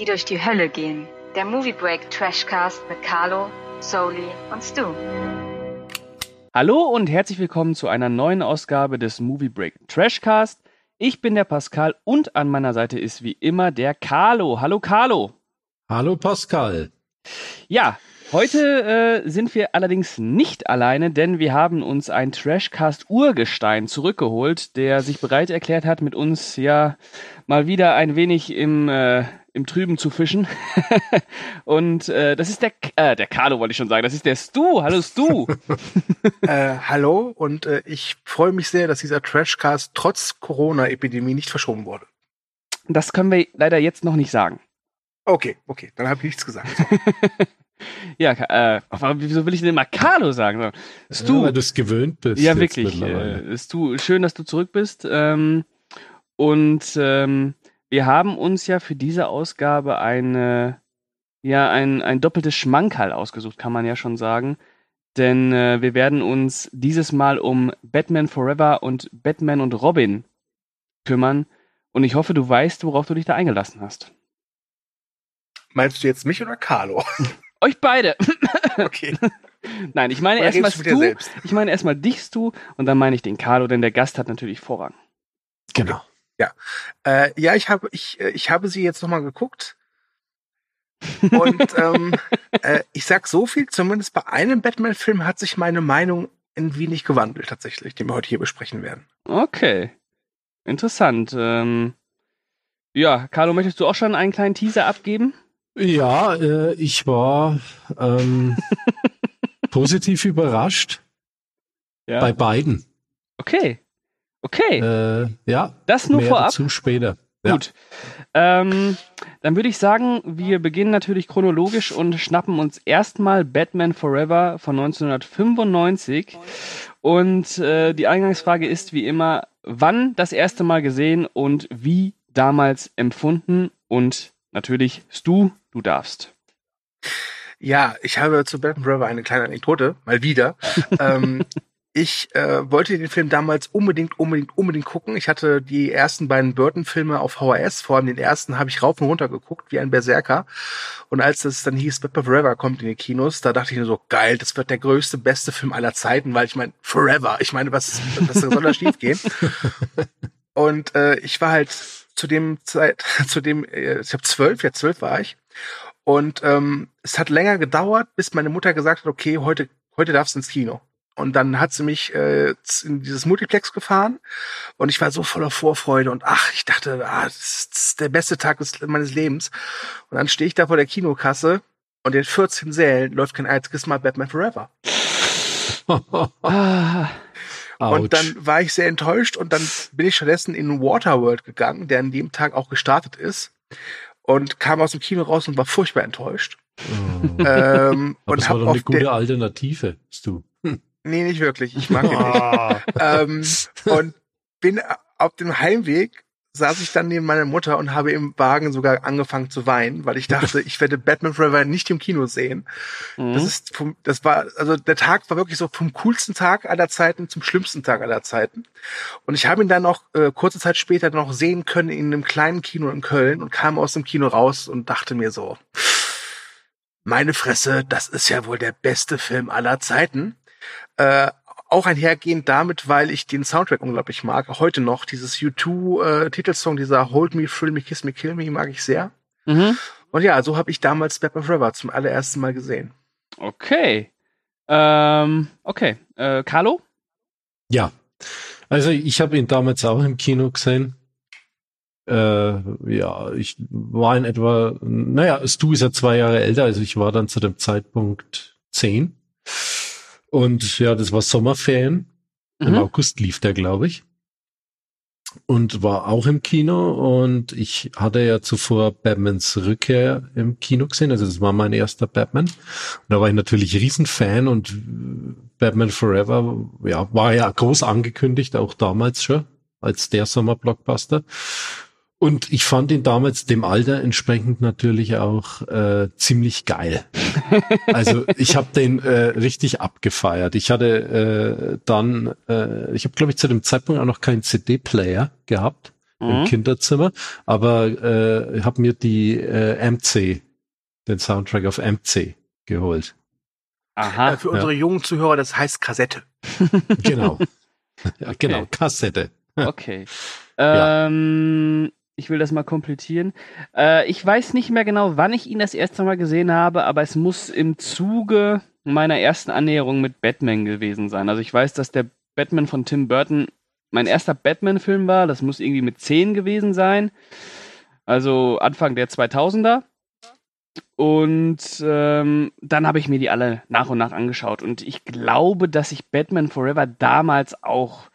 die durch die Hölle gehen. Der Movie Break Trashcast mit Carlo, Soli und Stu. Hallo und herzlich willkommen zu einer neuen Ausgabe des Movie Break Trashcast. Ich bin der Pascal und an meiner Seite ist wie immer der Carlo. Hallo Carlo. Hallo Pascal. Ja, Heute äh, sind wir allerdings nicht alleine, denn wir haben uns ein Trashcast Urgestein zurückgeholt, der sich bereit erklärt hat, mit uns ja mal wieder ein wenig im, äh, im Trüben zu fischen. Und äh, das ist der äh, der Carlo, wollte ich schon sagen. Das ist der Stu. Hallo Stu. äh, hallo und äh, ich freue mich sehr, dass dieser Trashcast trotz Corona-Epidemie nicht verschoben wurde. Das können wir leider jetzt noch nicht sagen. Okay, okay, dann habe ich nichts gesagt. Ja, äh, wieso will ich denn mal Carlo sagen? Stu, ja, weil du es gewöhnt bist. Ja, wirklich. Äh, Stu, schön, dass du zurück bist. Ähm, und ähm, wir haben uns ja für diese Ausgabe eine, ja, ein, ein doppeltes Schmankerl ausgesucht, kann man ja schon sagen. Denn äh, wir werden uns dieses Mal um Batman Forever und Batman und Robin kümmern. Und ich hoffe, du weißt, worauf du dich da eingelassen hast. Meinst du jetzt mich oder Carlo? Euch beide. Okay. Nein, ich meine erstmal du. Ich meine erstmal dich, du, und dann meine ich den Carlo, denn der Gast hat natürlich Vorrang. Genau. Ja. Äh, ja, ich habe, ich, äh, ich habe sie jetzt nochmal geguckt. Und ähm, äh, ich sag so viel, zumindest bei einem Batman-Film hat sich meine Meinung ein wenig gewandelt, tatsächlich, den wir heute hier besprechen werden. Okay. Interessant. Ähm, ja, Carlo, möchtest du auch schon einen kleinen Teaser abgeben? Ja, äh, ich war ähm, positiv überrascht ja. bei beiden. Okay. Okay. Äh, ja. Das nur vorab. Dazu später. Gut. Ähm, dann würde ich sagen, wir beginnen natürlich chronologisch und schnappen uns erstmal Batman Forever von 1995. Und äh, die Eingangsfrage ist wie immer, wann das erste Mal gesehen und wie damals empfunden? Und natürlich, Stu, Du darfst. Ja, ich habe zu Batman Forever eine kleine Anekdote, mal wieder. ähm, ich äh, wollte den Film damals unbedingt, unbedingt, unbedingt gucken. Ich hatte die ersten beiden Burton-Filme auf VHS, vor allem den ersten habe ich rauf und runter geguckt, wie ein Berserker. Und als es dann hieß, Batman Forever kommt in die Kinos, da dachte ich nur so, geil, das wird der größte, beste Film aller Zeiten, weil ich meine, Forever, ich meine, was, was soll da schief gehen? Und äh, ich war halt zu dem Zeit, zu dem, äh, ich habe zwölf, ja zwölf war ich. Und ähm, es hat länger gedauert, bis meine Mutter gesagt hat, okay, heute, heute darfst du ins Kino. Und dann hat sie mich äh, in dieses Multiplex gefahren und ich war so voller Vorfreude und ach, ich dachte, ah, das ist der beste Tag des, meines Lebens. Und dann stehe ich da vor der Kinokasse und in 14 Sälen läuft kein einziges Mal Batman Forever. Ah. Und dann war ich sehr enttäuscht und dann bin ich stattdessen in Waterworld gegangen, der an dem Tag auch gestartet ist und kam aus dem Kino raus und war furchtbar enttäuscht. Oh. Ähm, Aber und das war doch eine gute Alternative, du. Nee, nicht wirklich. Ich mag ihn nicht. ähm, und bin auf dem Heimweg saß ich dann neben meiner Mutter und habe im Wagen sogar angefangen zu weinen, weil ich dachte, ich werde Batman Forever nicht im Kino sehen. Mhm. Das ist vom, das war, also der Tag war wirklich so vom coolsten Tag aller Zeiten zum schlimmsten Tag aller Zeiten. Und ich habe ihn dann noch äh, kurze Zeit später noch sehen können in einem kleinen Kino in Köln und kam aus dem Kino raus und dachte mir so, meine Fresse, das ist ja wohl der beste Film aller Zeiten. Äh, auch einhergehend damit, weil ich den Soundtrack unglaublich mag. Auch heute noch dieses U2-Titelsong, äh, dieser Hold Me, Thrill Me, Kiss Me, Kill Me, mag ich sehr. Mhm. Und ja, so habe ich damals Batman Forever zum allerersten Mal gesehen. Okay. Ähm, okay. Äh, Carlo? Ja. Also ich habe ihn damals auch im Kino gesehen. Äh, ja, ich war in etwa, naja, Stu ist ja zwei Jahre älter, also ich war dann zu dem Zeitpunkt zehn. Und ja, das war Sommerferien. Mhm. Im August lief der, glaube ich. Und war auch im Kino und ich hatte ja zuvor Batmans Rückkehr im Kino gesehen, also das war mein erster Batman. Und da war ich natürlich Riesenfan und Batman Forever, ja, war ja groß angekündigt, auch damals schon, als der Sommerblockbuster. Und ich fand ihn damals dem Alter entsprechend natürlich auch äh, ziemlich geil. also ich habe den äh, richtig abgefeiert. Ich hatte äh, dann, äh, ich habe glaube ich zu dem Zeitpunkt auch noch keinen CD-Player gehabt. im Mhm. Kinderzimmer, aber äh, habe mir die äh, MC, den Soundtrack auf MC geholt. Aha. Äh, für unsere jungen Zuhörer, das heißt Kassette. Genau. ja, genau, Okay. Kassette. Okay. Ja. Ähm, ich will das mal komplettieren. Äh, ich weiß nicht mehr genau, wann ich ihn das erste Mal gesehen habe, aber es muss im Zuge meiner ersten Annäherung mit Batman gewesen sein. Also ich weiß, dass der Batman von Tim Burton mein erster Batman-Film war. Das muss irgendwie mit 10 gewesen sein. Also Anfang der 2000er. Und ähm, dann habe ich mir die alle nach und nach angeschaut. Und ich glaube, dass ich Batman Forever damals auch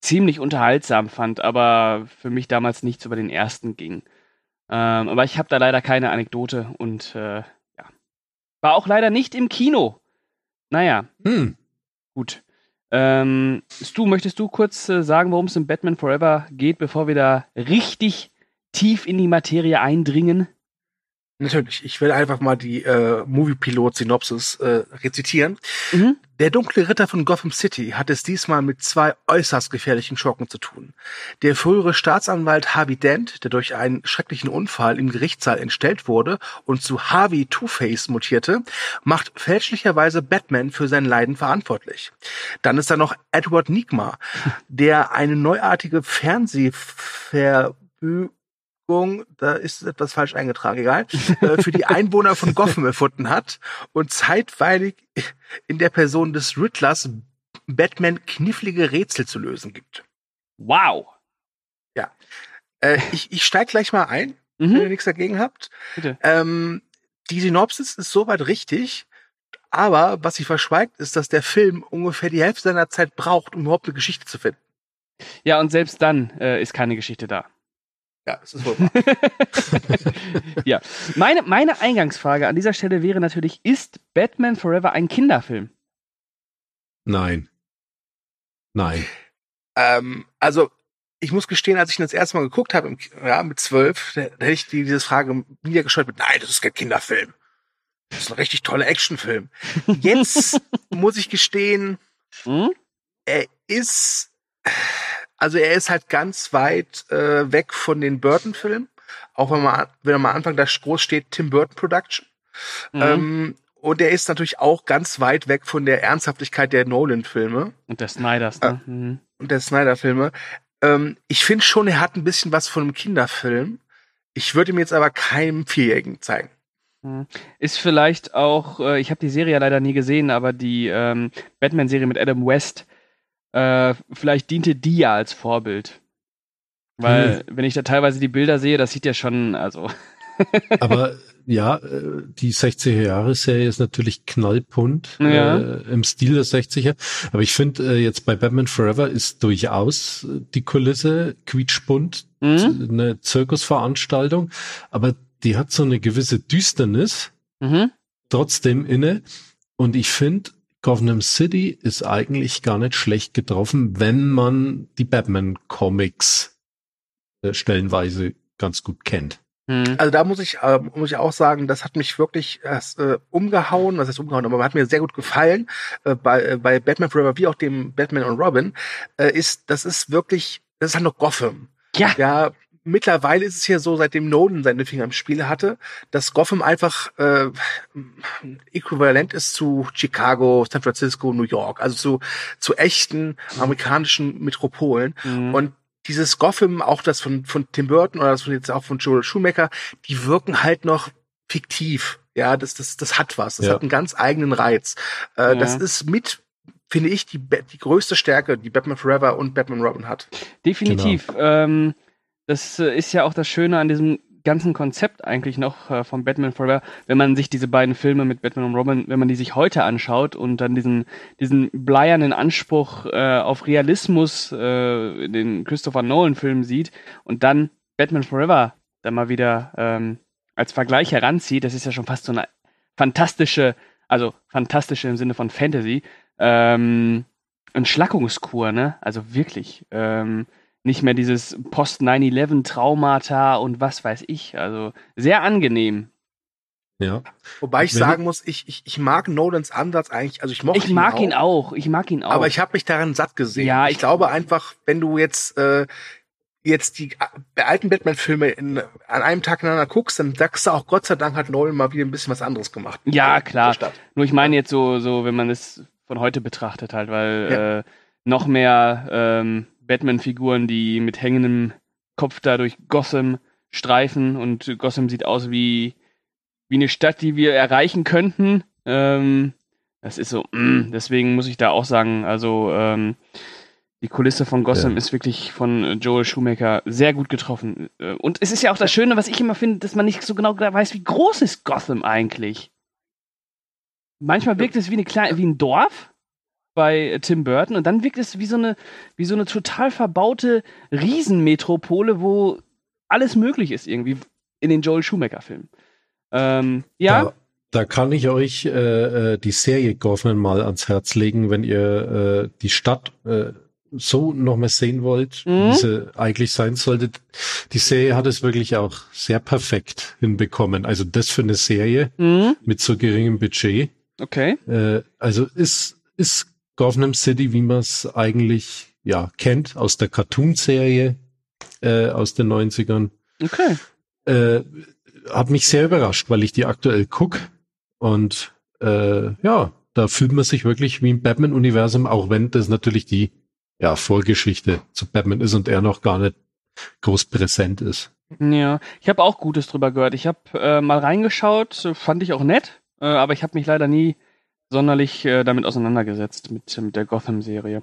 ziemlich unterhaltsam fand, aber für mich damals nichts über den ersten ging. Ähm, aber ich habe da leider keine Anekdote und äh, ja. War auch leider nicht im Kino. Naja, Hm. gut. Ähm, Stu, möchtest du kurz äh, sagen, worum es in Batman Forever geht, bevor wir da richtig tief in die Materie eindringen? Natürlich, ich will einfach mal die äh, Movie-Pilot-Synopsis äh, rezitieren. Mhm. Der dunkle Ritter von Gotham City hat es diesmal mit zwei äußerst gefährlichen Schurken zu tun. Der frühere Staatsanwalt Harvey Dent, der durch einen schrecklichen Unfall im Gerichtssaal entstellt wurde und zu Harvey Two-Face mutierte, macht fälschlicherweise Batman für sein Leiden verantwortlich. Dann ist da noch Edward Nigma, der eine neuartige Fernsehverbügung da ist etwas falsch eingetragen, egal, äh, für die Einwohner von Gotham erfunden hat und zeitweilig in der Person des Riddlers Batman knifflige Rätsel zu lösen gibt. Wow. Äh, ich ich steig gleich mal ein, wenn ihr Mhm. nichts dagegen habt. Bitte. Ähm, die Synopsis ist soweit richtig, aber was sie verschweigt, ist, dass der Film ungefähr die Hälfte seiner Zeit braucht, um überhaupt eine Geschichte zu finden. Ja, und selbst dann äh, ist keine Geschichte da. Ja, es ist wohl wahr. ja. Meine, meine Eingangsfrage an dieser Stelle wäre natürlich, ist Batman Forever ein Kinderfilm? Nein. Nein. Ähm, also, ich muss gestehen, als ich ihn das erste Mal geguckt habe, im ja, mit zwölf, da, da hätte ich die, diese Frage niedergeschaltet mit, nein, das ist kein Kinderfilm. Das ist ein richtig toller Actionfilm. Jetzt muss ich gestehen, Hm? er ist, also er ist halt ganz weit äh, weg von den Burton-Filmen. Auch wenn man, wenn am Anfang da groß steht, Tim Burton Production. Mhm. Ähm, und er ist natürlich auch ganz weit weg von der Ernsthaftigkeit der Nolan-Filme. und der Snyders, ne? Mhm. und der Snyder-Filme. Ähm, ich finde schon, er hat ein bisschen was von einem Kinderfilm. Ich würde ihm jetzt aber keinem Vierjährigen zeigen. Ist vielleicht auch, äh, ich habe die Serie ja leider nie gesehen, aber die ähm, Batman-Serie mit Adam West, äh, vielleicht diente die ja als Vorbild. Weil, wenn ich da teilweise die Bilder sehe, das sieht ja schon, also. Aber ja, äh, die 60er-Jahre-Serie ist natürlich knallbunt Ja. äh, im Stil der 60er. Aber ich finde, äh, jetzt bei Batman Forever ist durchaus die Kulisse quietschbunt, Mhm. eine Zirkusveranstaltung, aber die hat so eine gewisse Düsternis Mhm. trotzdem inne. Und ich finde, Gotham City ist eigentlich gar nicht schlecht getroffen, wenn man die Batman-Comics äh, stellenweise ganz gut kennt. Mhm. Also da muss ich, äh, muss ich auch sagen, das hat mich wirklich äh, umgehauen, was heißt umgehauen, aber hat mir sehr gut gefallen äh, bei, äh, bei Batman Forever wie auch dem Batman und Robin, äh, ist, das ist wirklich, das ist halt noch Gotham. Ja. Ja, mittlerweile ist es ja so, seitdem Nolan seine Finger im Spiel hatte, dass Gotham einfach äh, äquivalent ist zu Chicago, San Francisco, New York, also zu, zu echten amerikanischen Metropolen. Mhm. Und dieses Gotham, auch das von, von Tim Burton oder das von jetzt auch von Joel Schumacher, die wirken halt noch fiktiv. Ja, das, das, das hat was. Das Ja. hat einen ganz eigenen Reiz. Äh, Ja. Das ist mit, finde ich, die, die größte Stärke, die Batman Forever und Batman Robin hat. Definitiv. Ähm, das äh, ist ja auch das Schöne an diesem ganzen Konzept eigentlich noch äh, von Batman Forever, wenn man sich diese beiden Filme mit Batman und Robin, wenn man die sich heute anschaut und dann diesen, diesen bleiernen Anspruch äh, auf Realismus äh, in den Christopher Nolan-Filmen sieht und dann Batman Forever dann mal wieder ähm, als Vergleich heranzieht, das ist ja schon fast so eine fantastische, also fantastische im Sinne von Fantasy, ähm, Entschlackungskur, ne? Also wirklich. Ähm, nicht mehr dieses Post-9-11-Traumata und was weiß ich. Also sehr angenehm. Ja. Wobei ich Wenn- sagen muss, ich, ich, ich mag Nolans Ansatz eigentlich, also ich mochte Ich mag ihn auch. Ich mag ihn auch. Aber ich habe mich daran satt gesehen. Ja, ich, ich- glaube einfach, wenn du jetzt, äh, jetzt die äh, alten Batman-Filme in, an einem Tag ineinander guckst, dann sagst du auch, Gott sei Dank hat Nolan mal wieder ein bisschen was anderes gemacht. Ja, klar. Nur ich meine jetzt so, so, wenn man es von heute betrachtet halt, weil Ja. äh, noch mehr ähm, Batman-Figuren, die mit hängendem Kopf da durch Gotham streifen und Gotham sieht aus wie, wie eine Stadt, die wir erreichen könnten. Ähm, das ist so, mm, deswegen muss ich da auch sagen, also ähm, die Kulisse von Gotham Ja. ist wirklich von Joel Schumacher sehr gut getroffen. Äh, Und es ist ja auch das Schöne, was ich immer finde, dass man nicht so genau weiß, wie groß ist Gotham eigentlich. Manchmal wirkt es wie, eine kleine, wie ein Dorf bei Tim Burton und dann wirkt es wie so eine, wie so eine total verbaute Riesenmetropole, wo alles möglich ist irgendwie in den Joel Schumacher-Filmen. Ähm, ja, Da, da kann ich euch äh, äh, die Serie Gotham mal ans Herz legen, wenn ihr äh, die Stadt äh, so noch mal sehen wollt, Mhm. wie sie eigentlich sein sollte. Die Serie hat es wirklich auch sehr perfekt hinbekommen. Also das für eine Serie mhm, mit so geringem Budget. okay. Äh, also ist, ist Gotham City, wie man es eigentlich ja kennt, aus der Cartoon-Serie äh, aus den 90ern. Okay. Äh, hat mich sehr überrascht, weil ich die aktuell guck und äh, ja, da fühlt man sich wirklich wie im Batman-Universum, auch wenn das natürlich die ja, Vorgeschichte zu Batman ist und er noch gar nicht groß präsent ist. Ja, ich habe auch Gutes drüber gehört. Ich habe äh, mal reingeschaut, fand ich auch nett, äh, aber ich habe mich leider nie sonderlich äh, damit auseinandergesetzt mit, mit der Gotham-Serie.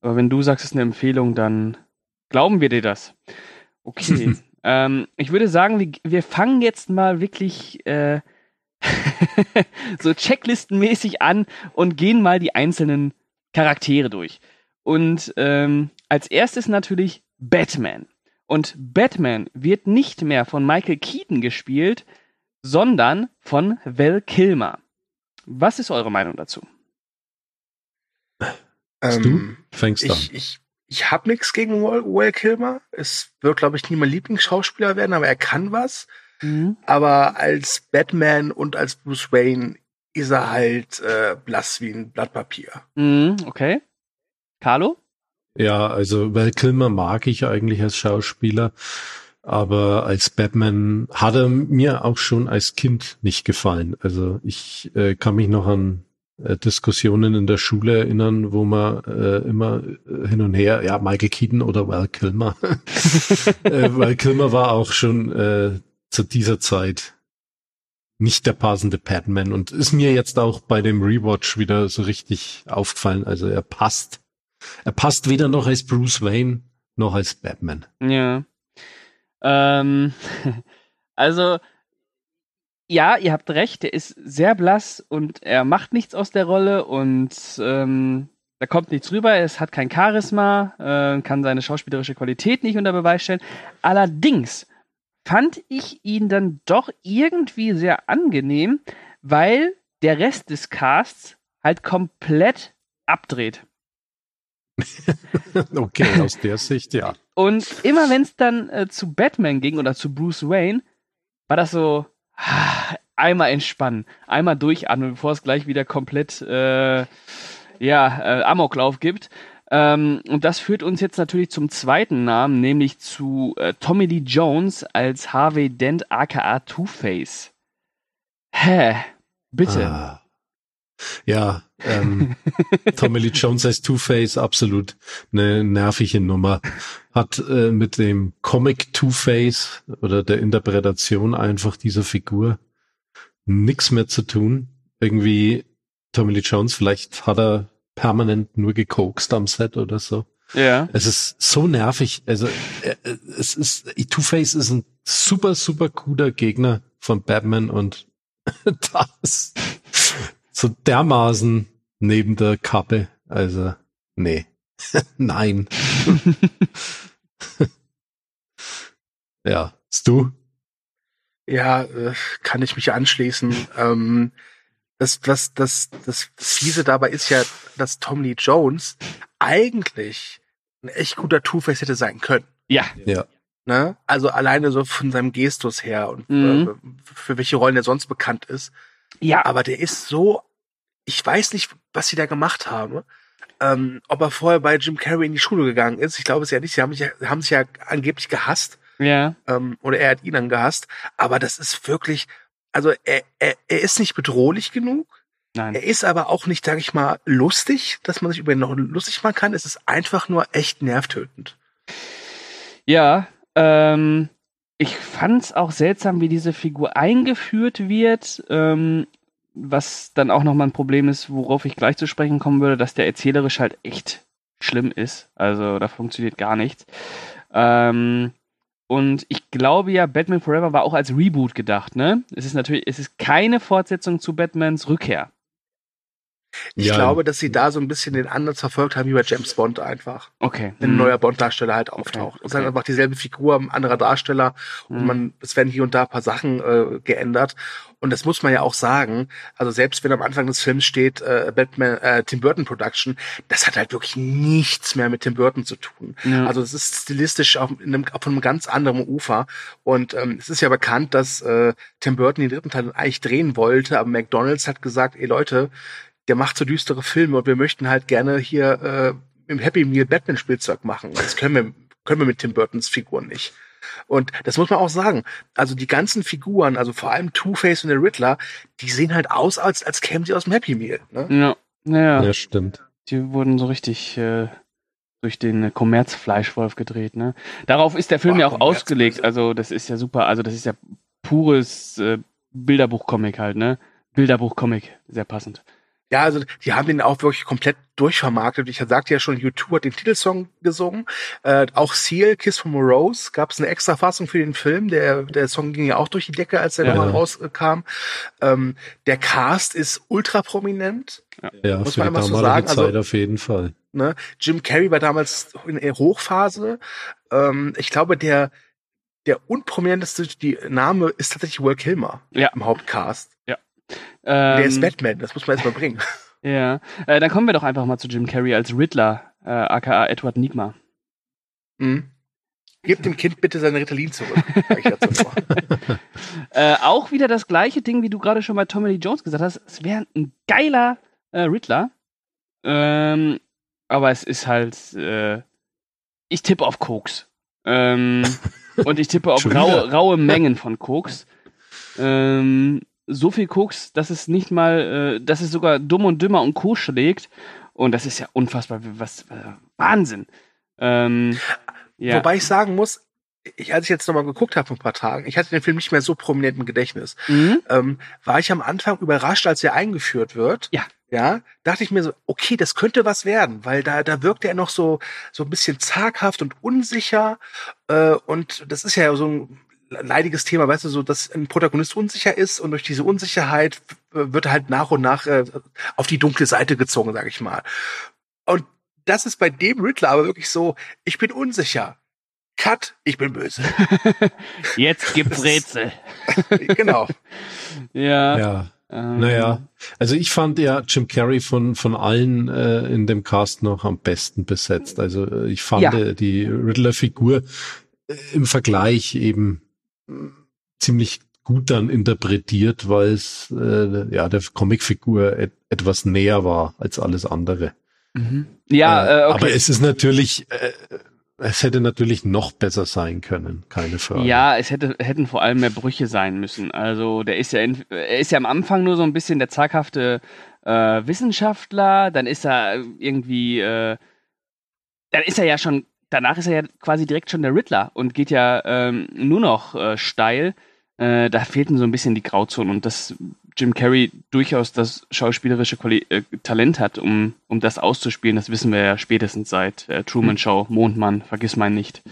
Aber wenn du sagst, es ist eine Empfehlung, dann glauben wir dir das. Okay. ähm, ich würde sagen, wir, wir fangen jetzt mal wirklich äh, so checklistenmäßig an und gehen mal die einzelnen Charaktere durch. Und ähm, als erstes natürlich Batman. Und Batman wird nicht mehr von Michael Keaton gespielt, sondern von Val Kilmer. Was ist eure Meinung dazu? Ähm, Fängst an. ich ich, ich habe nichts gegen Will, Will Kilmer. Es wird, glaube ich, nie mein Lieblingsschauspieler werden, aber er kann was. Aber als Batman und als Bruce Wayne ist er halt äh, blass wie ein Blatt Papier. Mhm, okay. Carlo? Ja, also Val Kilmer mag ich eigentlich als Schauspieler, aber als Batman hat er mir auch schon als Kind nicht gefallen. Also ich äh, kann mich noch an äh, Diskussionen in der Schule erinnern, wo man äh, immer äh, hin und her, ja, Michael Keaton oder Val Kilmer. äh, Val Kilmer war auch schon äh, zu dieser Zeit nicht der passende Batman und ist mir jetzt auch bei dem Rewatch wieder so richtig aufgefallen. Also er passt er passt weder noch als Bruce Wayne noch als Batman. Ja. Ähm, also, ja, ihr habt recht, er ist sehr blass und er macht nichts aus der Rolle und ähm, da kommt nichts rüber, es hat kein Charisma, äh, kann seine schauspielerische Qualität nicht unter Beweis stellen. Allerdings fand ich ihn dann doch irgendwie sehr angenehm, weil der Rest des Casts halt komplett abdreht. Okay, aus der Sicht, ja. Und immer wenn es dann äh, zu Batman ging oder zu Bruce Wayne, war das so ah, einmal entspannen, einmal durchatmen, bevor es gleich wieder komplett äh, ja, äh, Amoklauf gibt. Ähm, und das führt uns jetzt natürlich zum zweiten Namen, nämlich zu äh, Tommy Lee Jones als Harvey Dent aka Two-Face. Hä? Bitte. Ah. Ja, ähm, Tommy Lee Jones als Two-Face, absolut eine nervige Nummer. Hat äh, mit dem Comic Two-Face oder der Interpretation einfach dieser Figur nichts mehr zu tun. Irgendwie Tommy Lee Jones, vielleicht hat er permanent nur gekokst am Set oder so. Ja. Es ist so nervig. Also äh, äh, es ist Two-Face ist ein super super cooler Gegner von Batman und das so dermaßen neben der Kappe. Also nee, nein. ja, ist du? Ja, äh, kann ich mich anschließen. ähm, das, das, das, das Fiese dabei ist ja, dass Tom Lee Jones eigentlich ein echt guter Two-Face hätte sein können. Ja. Ja. Ne? Also alleine so von seinem Gestus her und Mhm. äh, für welche Rollen er sonst bekannt ist. Ja. Aber der ist so, ich weiß nicht, was sie da gemacht haben, ähm, ob er vorher bei Jim Carrey in die Schule gegangen ist. Ich glaube es ja nicht. Sie haben, sich ja, haben sich ja angeblich gehasst. Ja. Ähm, oder er hat ihn dann gehasst. Aber das ist wirklich, also er, er, er ist nicht bedrohlich genug. Nein. Er ist aber auch nicht, sag ich mal, lustig, dass man sich über ihn noch lustig machen kann. Es ist einfach nur echt nervtötend. Ja, ähm, ich fand's auch seltsam, wie diese Figur eingeführt wird. Ähm, was dann auch nochmal ein Problem ist, worauf ich gleich zu sprechen kommen würde, dass der erzählerisch halt echt schlimm ist. Also da funktioniert gar nichts. Ähm, und ich glaube ja, Batman Forever war auch als Reboot gedacht, ne? Es ist natürlich, es ist keine Fortsetzung zu Batmans Rückkehr. Ich Ja. glaube, dass sie da so ein bisschen den Ansatz verfolgt haben wie bei James Bond einfach. Okay. Wenn ein Hm. neuer Bond-Darsteller halt auftaucht. Es ist halt okay. einfach dieselbe Figur, ein anderer Darsteller und Hm. man, es werden hier und da ein paar Sachen äh, geändert. Und das muss man ja auch sagen. Also selbst wenn am Anfang des Films steht äh, Batman, äh, Tim Burton Production, das hat halt wirklich nichts mehr mit Tim Burton zu tun. Ja. Also es ist stilistisch auf einem, auf einem ganz anderen Ufer. Und ähm, es ist ja bekannt, dass äh, Tim Burton den dritten Teil eigentlich drehen wollte, aber McDonalds hat gesagt, ey Leute, der macht so düstere Filme und wir möchten halt gerne hier äh, im Happy Meal Batman Spielzeug machen. Das können wir, können wir mit Tim Burtons Figuren nicht. Und das muss man auch sagen. Also die ganzen Figuren, also vor allem Two-Face und der Riddler, die sehen halt aus, als, als kämen sie aus dem Happy Meal. Ne? ja. Ja, Ja, stimmt. die wurden so richtig äh, durch den äh, Kommerzfleischwolf gedreht, ne? Darauf ist der Film Boah, ja auch Kommerz- ausgelegt. Also das ist ja super. Also das ist ja pures äh, Bilderbuch-Comic halt, ne? Bilderbuch-Comic, sehr passend. Ja, also die haben den auch wirklich komplett durchvermarktet. Ich sagte ja schon, U2 hat den Titelsong gesungen. Äh, auch Seal, Kiss from a Rose, gab es eine extra Fassung für den Film. Der, der Song ging ja auch durch die Decke, als er Ja. nochmal rauskam. Ähm, der Cast ist ultra prominent. Ja, Muss für man die einfach so sagen, also- Zeit auf jeden Fall. Ne? Jim Carrey war damals in der Hochphase. Ähm, ich glaube, der, der unprominenteste die Name ist tatsächlich Will Kilmer Ja. im Hauptcast. Ähm, der ist Batman, das muss man erstmal bringen. Ja. Äh, dann kommen wir doch einfach mal zu Jim Carrey als Riddler, äh, aka Edward Nigma. Mhm. Gib dem Kind bitte seine Ritalin zurück. ich. Äh, auch wieder das gleiche Ding, wie du gerade schon bei Tommy Lee Jones gesagt hast. Es wäre ein geiler äh, Riddler. Ähm, aber es ist halt. Äh, ich tippe auf Koks. Ähm, und ich tippe auf raue, raue Mengen von Koks. Ähm, so viel Koks, dass es nicht mal, äh, dass es sogar dumm und dümmer und Co. schlägt. Und das ist ja unfassbar, was, äh, Wahnsinn. Ähm, ja. Wobei ich sagen muss, ich, als ich jetzt nochmal geguckt habe vor ein paar Tagen, ich hatte den Film nicht mehr so prominent im Gedächtnis, Mhm. ähm, war ich am Anfang überrascht, als er eingeführt wird. Ja. Ja, dachte ich mir so, okay, das könnte was werden, weil da, da wirkt er noch so, so ein bisschen zaghaft und unsicher. Äh, und das ist ja so ein leidiges Thema, weißt du, so, dass ein Protagonist unsicher ist und durch diese Unsicherheit äh, wird er halt nach und nach äh, auf die dunkle Seite gezogen, sag ich mal. Und das ist bei dem Riddler aber wirklich so, ich bin unsicher. Cut, ich bin böse. Jetzt gibt's Rätsel. genau. Ja. Ja. Ähm, Naja, also ich fand ja Jim Carrey von, von allen äh, in dem Cast noch am besten besetzt. Also äh, ich fand Ja. äh, die Riddler-Figur im Vergleich eben ziemlich gut dann interpretiert, weil es äh, ja der Comicfigur et etwas näher war als alles andere. Mhm. Ja, äh, okay. Aber es ist natürlich, äh, es hätte natürlich noch besser sein können, keine Frage. Ja, es hätte, hätten vor allem mehr Brüche sein müssen. Also der ist ja, in, er ist ja am Anfang nur so ein bisschen der zaghafte äh, Wissenschaftler, dann ist er irgendwie, äh, dann ist er ja schon, danach ist er ja quasi direkt schon der Riddler und geht ja ähm, nur noch äh, steil. Äh, da fehlten so ein bisschen die Grauzonen und dass Jim Carrey durchaus das schauspielerische Quali äh, Talent hat, um, um das auszuspielen, das wissen wir ja spätestens seit äh, Truman Show, Mondmann, vergiss mein nicht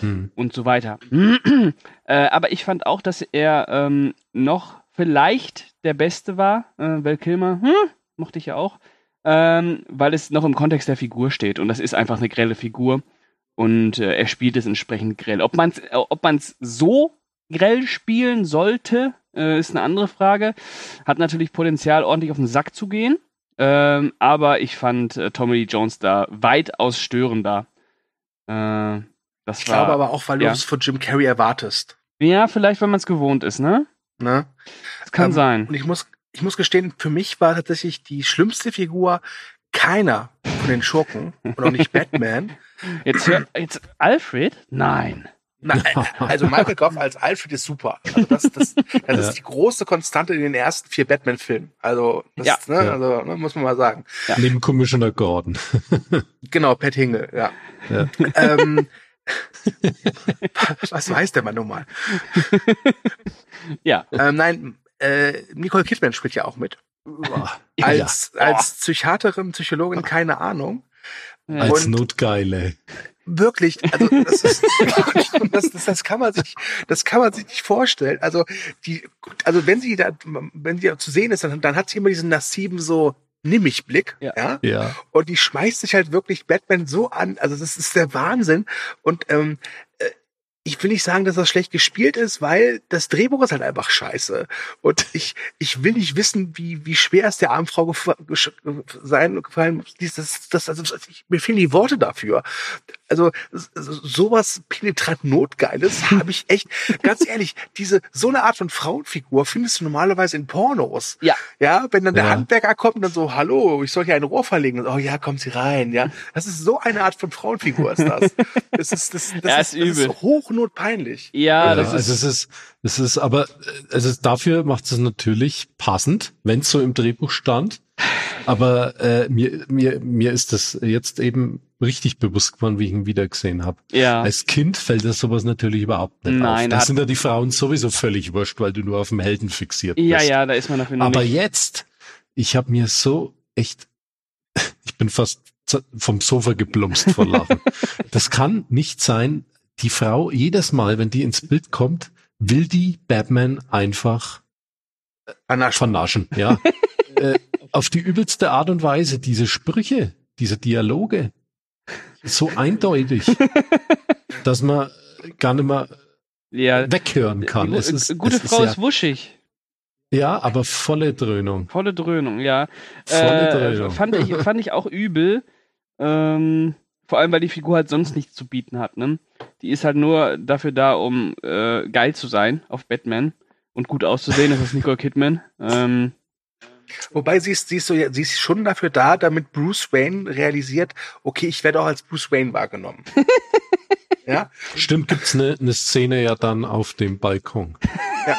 Hm. und so weiter. äh, aber ich fand auch, dass er ähm, noch vielleicht der Beste war. Äh, Val Kilmer, hm, mochte ich ja auch, ähm, weil es noch im Kontext der Figur steht und das ist einfach eine grelle Figur und äh, er spielt es entsprechend grell. Ob man es äh, ob man's so grell spielen sollte, äh, ist eine andere Frage. Hat natürlich Potenzial, ordentlich auf den Sack zu gehen. Ähm, aber ich fand äh, Tommy Lee Jones da weitaus störender. Äh, das Ich war, glaube aber auch, weil du ja. es von Jim Carrey erwartest. Ja, vielleicht, wenn man es gewohnt ist, ne? Ne? Das kann Ähm, sein. Und ich muss, ich muss gestehen, für mich war tatsächlich die schlimmste Figur keiner von den Schurken und auch nicht Batman. Jetzt, hör, jetzt Alfred? Nein. Nein, also Michael Goff als Alfred ist super. Also das, das, das Ja. ist die große Konstante in den ersten vier Batman-Filmen. Also, das, Ja. ne, Ja. also ne, muss man mal sagen. Neben Commissioner Gordon. Genau, Pat Hingle, ja. Ja. Ähm, was weiß der Mann nun mal? Ja. Ähm, nein, äh, Nicole Kidman spielt ja auch mit. Als, als Psychiaterin, Psychologin, keine Ahnung. Ja. Als Und- Notgeile. Wirklich, also das ist das, das, das kann man sich, das kann man sich nicht vorstellen. Also die, also wenn sie da, wenn sie zu sehen ist, dann, dann hat sie immer diesen massiven so nimmig Blick, Ja. ja. Ja. Und die schmeißt sich halt wirklich Batman so an. Also das ist der Wahnsinn. Und ähm, äh, ich will nicht sagen, dass das schlecht gespielt ist, weil das Drehbuch ist halt einfach scheiße. Und ich, ich will nicht wissen, wie, wie schwer es der armen Frau sein gefallen muss. Dies- Das, das, also, ich, mir fehlen die Worte dafür. Also sowas penetrant Notgeiles habe ich echt, ganz ehrlich, diese so eine Art von Frauenfigur findest du normalerweise in Pornos. Ja. Ja, wenn dann der Ja. Handwerker kommt und dann so, hallo, ich soll hier ein Rohr verlegen. Und, oh ja, kommen Sie rein. Ja, das ist so eine Art von Frauenfigur ist das. Das ist, das, das, Ja, ist, ist das ist übel. hochnotpeinlich. Ja, Ja, das also ist. es ist, es ist aber, äh, also dafür macht es natürlich passend, wenn es so im Drehbuch stand. Aber äh, mir, mir, mir ist das jetzt eben richtig bewusst geworden, wie ich ihn wiedergesehen habe. Ja. Als Kind fällt das sowas natürlich überhaupt nicht Nein, auf. da sind ja die Frauen sowieso völlig wurscht, weil du nur auf dem Helden fixiert Ja, bist. ja, da ist man dafür noch Aber nicht. jetzt, ich habe mir so echt, ich bin fast vom Sofa geplumpst vor Lachen. das kann nicht sein. Die Frau, jedes Mal, wenn die ins Bild kommt, will die Batman einfach Anasch. vernaschen. Ja. äh, auf die übelste Art und Weise. Diese Sprüche, diese Dialoge, so eindeutig, dass man gar nicht mehr Ja. weghören kann. Die- Es ist, Gute es Frau ist ist wuschig. ja, aber volle Dröhnung. Volle Dröhnung, ja. Volle Äh, Dröhnung. fand, ich, fand ich auch übel. Ähm, vor allem, weil die Figur halt sonst nichts zu bieten hat. Ne? Die ist halt nur dafür da, um äh, geil zu sein auf Batman und gut auszusehen. Das ist Nicole Kidman. Ähm, Wobei sie ist, sie ist so, sie ist schon dafür da, damit Bruce Wayne realisiert, okay, ich werde auch als Bruce Wayne wahrgenommen. ja, Stimmt, gibt's eine ne Szene ja dann auf dem Balkon. ja.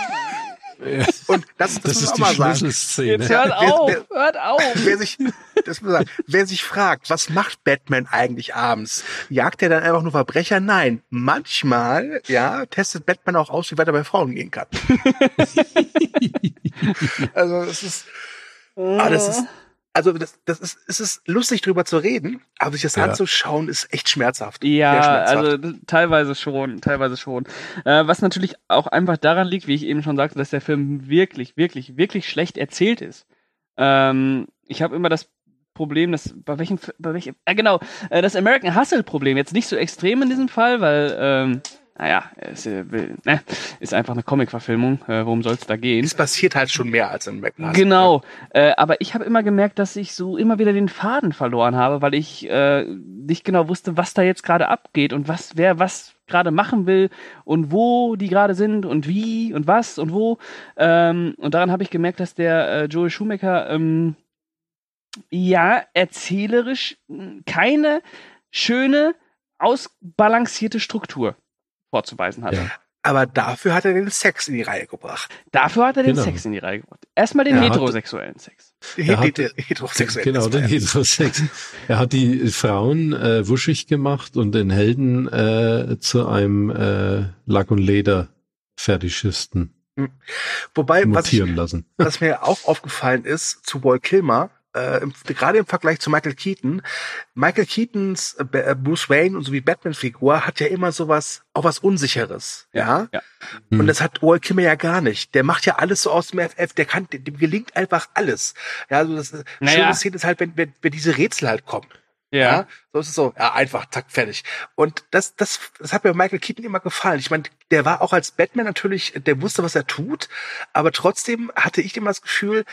Ja, Und das, das, das ist die. Schlüsselszene. jetzt hört wer- auf! wer- hört auf! Wer sich, das muss sagen, wer sich fragt, was macht Batman eigentlich abends? Jagt er dann einfach nur Verbrecher? Nein. Manchmal, ja, testet Batman auch aus, wie weit er bei Frauen gehen kann. Also, das ist, ah, das ist, also, das, das ist, es ist lustig drüber zu reden, aber sich das Ja. anzuschauen ist echt schmerzhaft. Ja, schmerzhaft. also teilweise schon, teilweise schon. Äh, was natürlich auch einfach daran liegt, wie ich eben schon sagte, dass der Film wirklich, wirklich, wirklich schlecht erzählt ist. Ähm, ich habe immer das Problem, dass bei welchem, bei welchem, äh, genau, äh, das American Hustle Problem jetzt nicht so extrem in diesem Fall, weil, ähm, naja, es äh, will, ne, ist einfach eine Comic-Verfilmung. Äh, worum soll es da gehen? es passiert halt schon mehr als in McLaren. Genau, äh, aber ich habe immer gemerkt, dass ich so immer wieder den Faden verloren habe, weil ich äh, nicht genau wusste, was da jetzt gerade abgeht und was wer was gerade machen will und wo die gerade sind und wie und was und wo. Ähm, und daran habe ich gemerkt, dass der äh, Joel Schumacher ähm, ja erzählerisch mh, keine schöne ausbalancierte Struktur vorzuweisen hat. Ja. Aber dafür hat er den Sex in die Reihe gebracht. Dafür hat er den Genau. Sex in die Reihe gebracht. Erstmal den Er hat- heterosexuellen Sex. Er hat- Den heterosexuell. Genau, den Heterosex. Er hat die Frauen äh, wuschig gemacht und den Helden äh, zu einem äh, Lack- und Leder-Fetischisten Wobei, was ich, was mir auch aufgefallen ist zu Walt Kilmer, äh, im, gerade im Vergleich zu Michael Keaton, Michael Keatons äh, äh, Bruce Wayne und so wie Batman-Figur hat ja immer sowas, auch was Unsicheres, ja. ja. Und Hm. das hat Walt Kilmer ja gar nicht. Der macht ja alles so aus dem FF, der kann, dem gelingt einfach alles. Ja, also das ist, Naja. schöne Szene ist halt, wenn, wenn, wenn diese Rätsel halt kommen. Ja. so ist es so. Ja, einfach, zack, fertig. Und das, das, das hat mir Michael Keaton immer gefallen. Ich meine, der war auch als Batman natürlich, der wusste, was er tut, aber trotzdem hatte ich immer das Gefühl,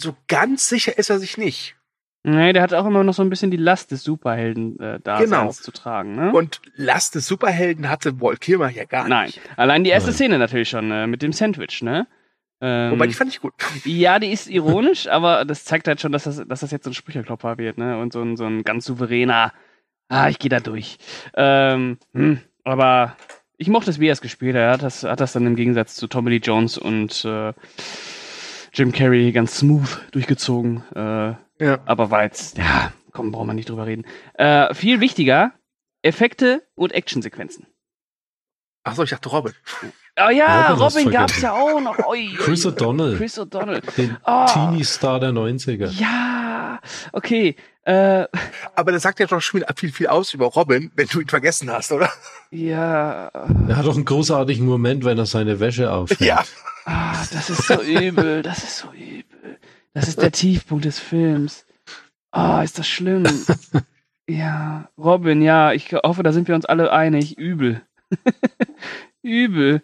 so ganz sicher ist er sich nicht. Nee, der hat auch immer noch so ein bisschen die Last des Superhelden äh, da Genau. zu tragen, ne? Und Last des Superhelden hatte Walt Kilmer ja gar Nein. nicht. Allein die erste Nein. Szene natürlich schon, äh, mit dem Sandwich, ne? Ähm, Wobei, die fand ich gut. ja, die ist ironisch, aber das zeigt halt schon, dass das, dass das jetzt so ein Sprücherklopper wird, ne? Und so ein, so ein ganz souveräner, ah, ich gehe da durch. Ähm, hm, aber ich mochte es, wie er es gespielt hat. Er hat das, hat das dann im Gegensatz zu Tommy Lee Jones und äh, Jim Carrey ganz smooth durchgezogen. Äh, Ja. aber war jetzt, ja, komm, brauchen wir nicht drüber reden. Äh, viel wichtiger, Effekte und Actionsequenzen. Achso, ich dachte Robin. Oh ja, Robin Robin gab's vergessen. ja auch noch. Oi, Chris. O'Donnell. Chris O'Donnell. Den Oh. Teenie-Star der 90er. Ja, okay. Äh, Aber das sagt ja doch schon viel, viel aus über Robin, wenn du ihn vergessen hast, oder? ja, Er hat doch einen großartigen Moment, wenn er seine Wäsche aufhängt. Ja. ah, das ist so übel. Das ist so übel. Das ist der Tiefpunkt des Films. Ah, ist das schlimm. Ja, Robin, ja, ich hoffe, da sind wir uns alle einig. Übel. übel.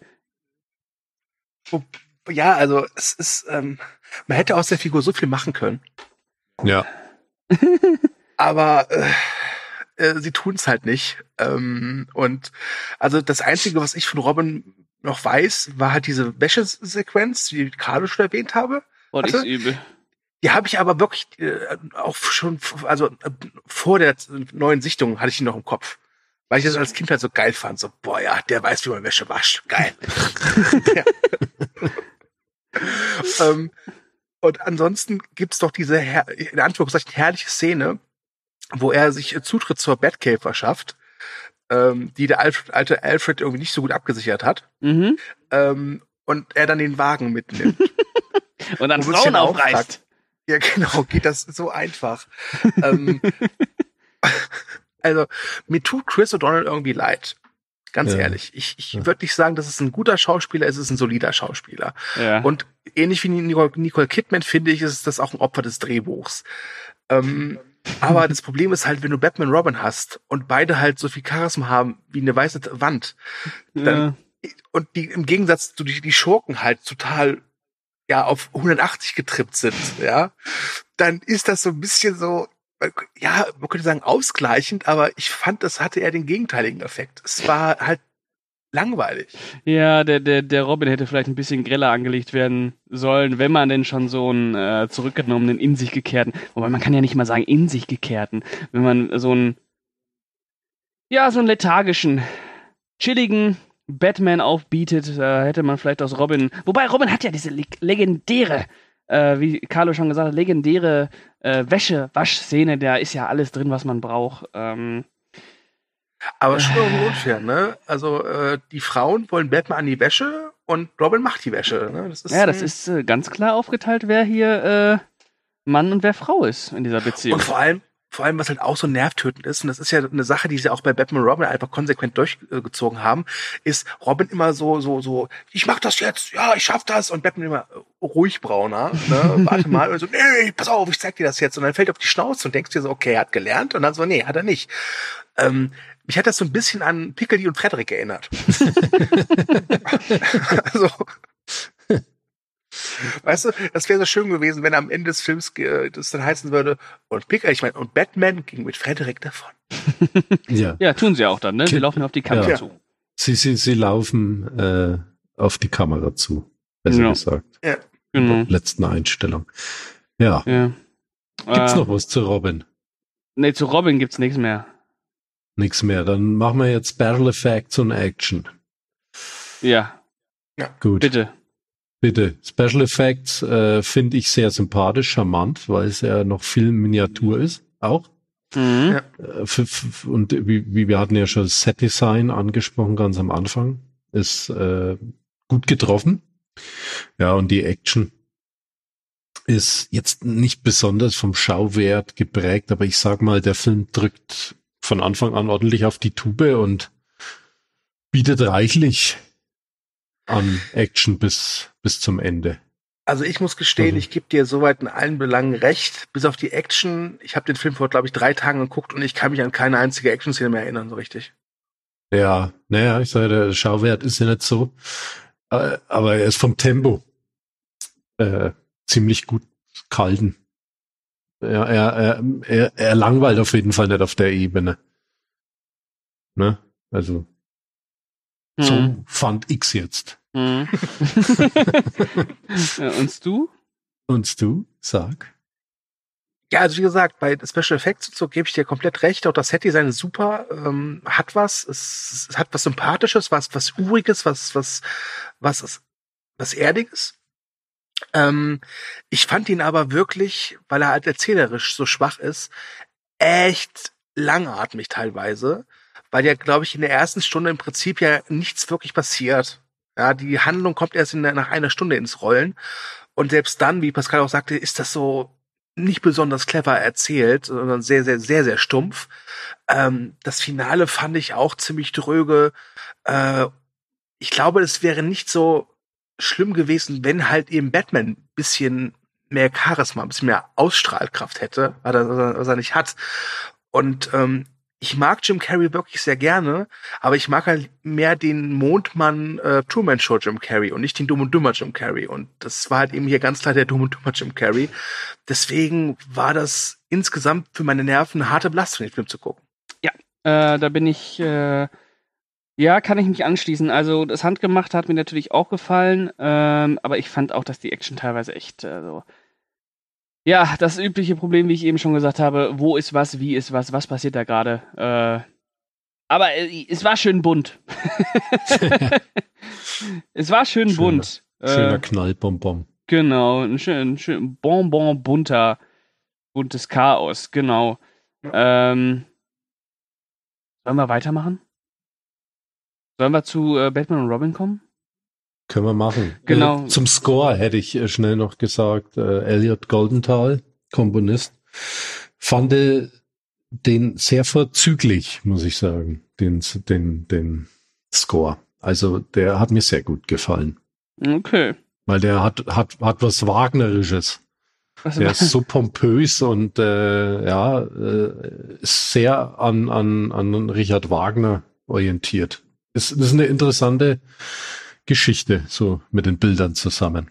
Ja, also es ist, ähm, man hätte aus der Figur so viel machen können, Ja. aber äh, äh, sie tun es halt nicht. Ähm, und also das Einzige, was ich von Robin noch weiß, war halt diese Wäschesequenz, die ich gerade schon erwähnt habe. Oh, die ist übel. Die habe ich aber wirklich äh, auch schon, also äh, vor der neuen Sichtung hatte ich die noch im Kopf. Weil ich das als Kind halt so geil fand. So, boah, ja, der weiß, wie man Wäsche wascht. Geil. ja. ähm, und ansonsten gibt's doch diese, in Anführungszeichen, herrliche Szene, wo er sich Zutritt zur Batcave verschafft, ähm, die der Alfred, alte Alfred irgendwie nicht so gut abgesichert hat. Mhm. Ähm, und er dann den Wagen mitnimmt. Und dann Frauen aufreißt. Ja, genau, geht das so einfach. ähm, also, mir tut Chris O'Donnell irgendwie leid. Ganz Ja. ehrlich. Ich, ich Ja. würde nicht sagen, dass es ein guter Schauspieler ist, es ist ein solider Schauspieler. Ja. Und ähnlich wie Nicole, Nicole Kidman finde ich, ist das auch ein Opfer des Drehbuchs. Ähm, aber das Problem ist halt, wenn du Batman und Robin hast und beide halt so viel Charisma haben wie eine weiße Wand, dann und die im Gegensatz zu die, die Schurken halt total ja auf 180 getrippt sind, ja, dann ist das so ein bisschen so ja, man könnte sagen ausgleichend, aber ich fand, das hatte eher den gegenteiligen Effekt. Es war halt langweilig. Ja, der, der, der Robin hätte vielleicht ein bisschen greller angelegt werden sollen, wenn man denn schon so einen äh, zurückgenommenen, in sich gekehrten, wobei man kann ja nicht mal sagen in sich gekehrten, wenn man so einen, ja, so einen lethargischen, chilligen Batman aufbietet, äh, hätte man vielleicht aus Robin, wobei Robin hat ja diese leg legendäre, äh, wie Carlo schon gesagt hat, legendäre äh, Wäsche-Waschszene, da ist ja alles drin, was man braucht. Ähm, Aber schon irgendwie unfair, ne? Also äh, die Frauen wollen Batman an die Wäsche und Robin macht die Wäsche. Ne? Das Ja, das ist äh, ganz klar aufgeteilt, wer hier äh, Mann und wer Frau ist in dieser Beziehung. Und vor allem, vor allem, was halt auch so nervtötend ist, und das ist ja eine Sache, die sie auch bei Batman und Robin einfach konsequent durchgezogen haben, ist Robin immer so, so, so, ich mach das jetzt, ja, ich schaff das, und Batman immer ruhig brauner, ne, warte mal, und so, nee, pass auf, ich zeig dir das jetzt, und dann fällt er auf die Schnauze und denkst dir so, okay, er hat gelernt, und dann so, nee, hat er nicht. Ähm, mich hat das so ein bisschen an Piccoli und Frederik erinnert. also, Weißt du, das wäre so schön gewesen, wenn am Ende des Films äh, das dann heißen würde, und Picker, ich meine, und Batman ging mit Frederik davon. Ja. ja, tun sie auch dann, ne? Sie laufen auf die Kamera Ja. zu. Sie, sie, sie laufen äh, auf die Kamera zu, besser Ja. gesagt. Genau. Letzten Einstellung. Ja. Ja. Gibt's äh, noch was zu Robin? Nee, zu Robin gibt's nichts mehr. Nix mehr. Dann machen wir jetzt Battle Effects und Action. Ja, Gut. bitte. Bitte. Special Effects äh, finde ich sehr sympathisch, charmant, weil es ja noch viel Miniatur ist. Auch. Mhm. Ja. Äh, und wie, wie wir hatten ja schon Set Design angesprochen ganz am Anfang. Ist äh, gut getroffen. Ja, und die Action ist jetzt nicht besonders vom Schauwert geprägt, aber ich sag mal, der Film drückt von Anfang an ordentlich auf die Tube und bietet reichlich an Action bis, bis zum Ende. Also ich muss gestehen, Mhm. ich gebe dir soweit in allen Belangen recht, bis auf die Action. Ich habe den Film vor, glaube ich, drei Tagen geguckt und ich kann mich an keine einzige Action-Szene mehr erinnern, so richtig. Ja, naja, ich sage, der Schauwert ist ja nicht so, äh, aber er ist vom Tempo äh, ziemlich gut gehalten. Ja, er, er, er, er langweilt auf jeden Fall nicht auf der Ebene. Ne? Also Mhm. So fand ich's jetzt. Mhm. Ja, Und du? Und du, sag. Ja, also wie gesagt, bei Special Effects und so gebe ich dir komplett recht. Auch das Set-Design ist super, ähm, hat was, es, es hat was Sympathisches, was, was Uriges, was, was, was, was Erdiges. Ähm, ich fand ihn aber wirklich, weil er halt erzählerisch so schwach ist, echt langatmig teilweise, weil ja, glaube ich, in der ersten Stunde im Prinzip ja nichts wirklich passiert. Ja, die Handlung kommt erst in der, nach einer Stunde ins Rollen. Und selbst dann, wie Pascal auch sagte, ist das so nicht besonders clever erzählt, sondern sehr, sehr, sehr, sehr stumpf. Ähm, das Finale fand ich auch ziemlich dröge. Äh, ich glaube, es wäre nicht so schlimm gewesen, wenn halt eben Batman ein bisschen mehr Charisma, ein bisschen mehr Ausstrahlkraft hätte, was er, was er nicht hat. Und ähm, ich mag Jim Carrey wirklich sehr gerne, aber ich mag halt mehr den Mondmann äh, Truman Show Jim Carrey und nicht den Dumm und Dümmer Jim Carrey. Und das war halt eben hier ganz klar der Dumm und Dümmer Jim Carrey. Deswegen war das insgesamt für meine Nerven eine harte Belastung, den Film zu gucken. Äh, da bin ich, äh, ja, kann ich mich anschließen. Also das Handgemachte hat mir natürlich auch gefallen, ähm, aber ich fand auch, dass die Action teilweise echt äh, so. Ja, das übliche Problem, wie ich eben schon gesagt habe, wo ist was, wie ist was, was passiert da gerade. Äh, aber äh, es war schön bunt. es war schön Schöner- bunt. Schöner Äh, Knallbonbon. Genau, ein schön, schön Bonbon bunter, buntes Chaos, genau. Ähm, sollen wir weitermachen? Sollen wir zu äh, Batman und Robin kommen? Können wir machen. Genau. Äh, zum Score hätte ich äh, schnell noch gesagt, äh, Elliot Goldenthal, Komponist, fand äh, den sehr vorzüglich, muss ich sagen, den, den, den Score. Also der hat mir sehr gut gefallen, Okay. weil der hat, hat, hat was Wagnerisches. Was Der ist so pompös und äh, ja, äh, ist sehr an, an, an Richard Wagner orientiert. Das ist eine interessante Geschichte, so mit den Bildern zusammen.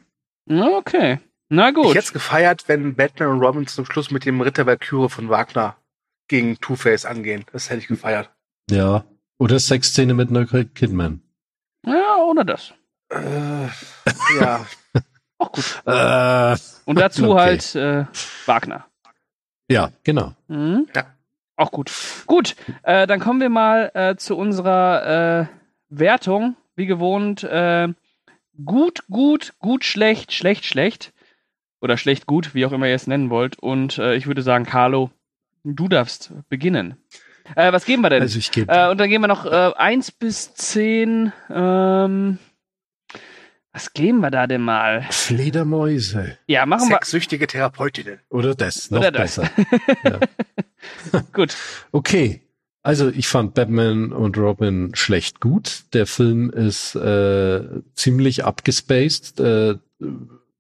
okay. Na Ich gut. hätte es gefeiert, wenn Batman und Robin zum Schluss mit dem Ritter Valkyrie von Wagner gegen Two-Face angehen. Das hätte ich gefeiert. Ja. Oder Sexszene mit Nicole Kidman. Ja, oder das. Äh, ja. Auch gut. Äh, Und dazu Okay. halt äh, Wagner. ja, genau. Mhm. Ja. Auch gut. Gut, äh, dann kommen wir mal äh, zu unserer äh, Wertung. Wie gewohnt, äh, gut, gut, gut, schlecht, schlecht, schlecht. Oder schlecht, gut, wie auch immer ihr es nennen wollt. Und äh, ich würde sagen, Carlo, du darfst beginnen. Äh, was geben wir denn? Also ich gebe Äh, und dann gehen wir noch äh, 1 bis 10. Ähm, was geben wir da denn mal? Fledermäuse. Ja, machen wir. Sexsüchtige Therapeutinnen. Oder das, noch Oder das. besser. Gut. Okay. Also ich fand Batman und Robin schlecht gut. Der Film ist äh, ziemlich abgespaced. Äh,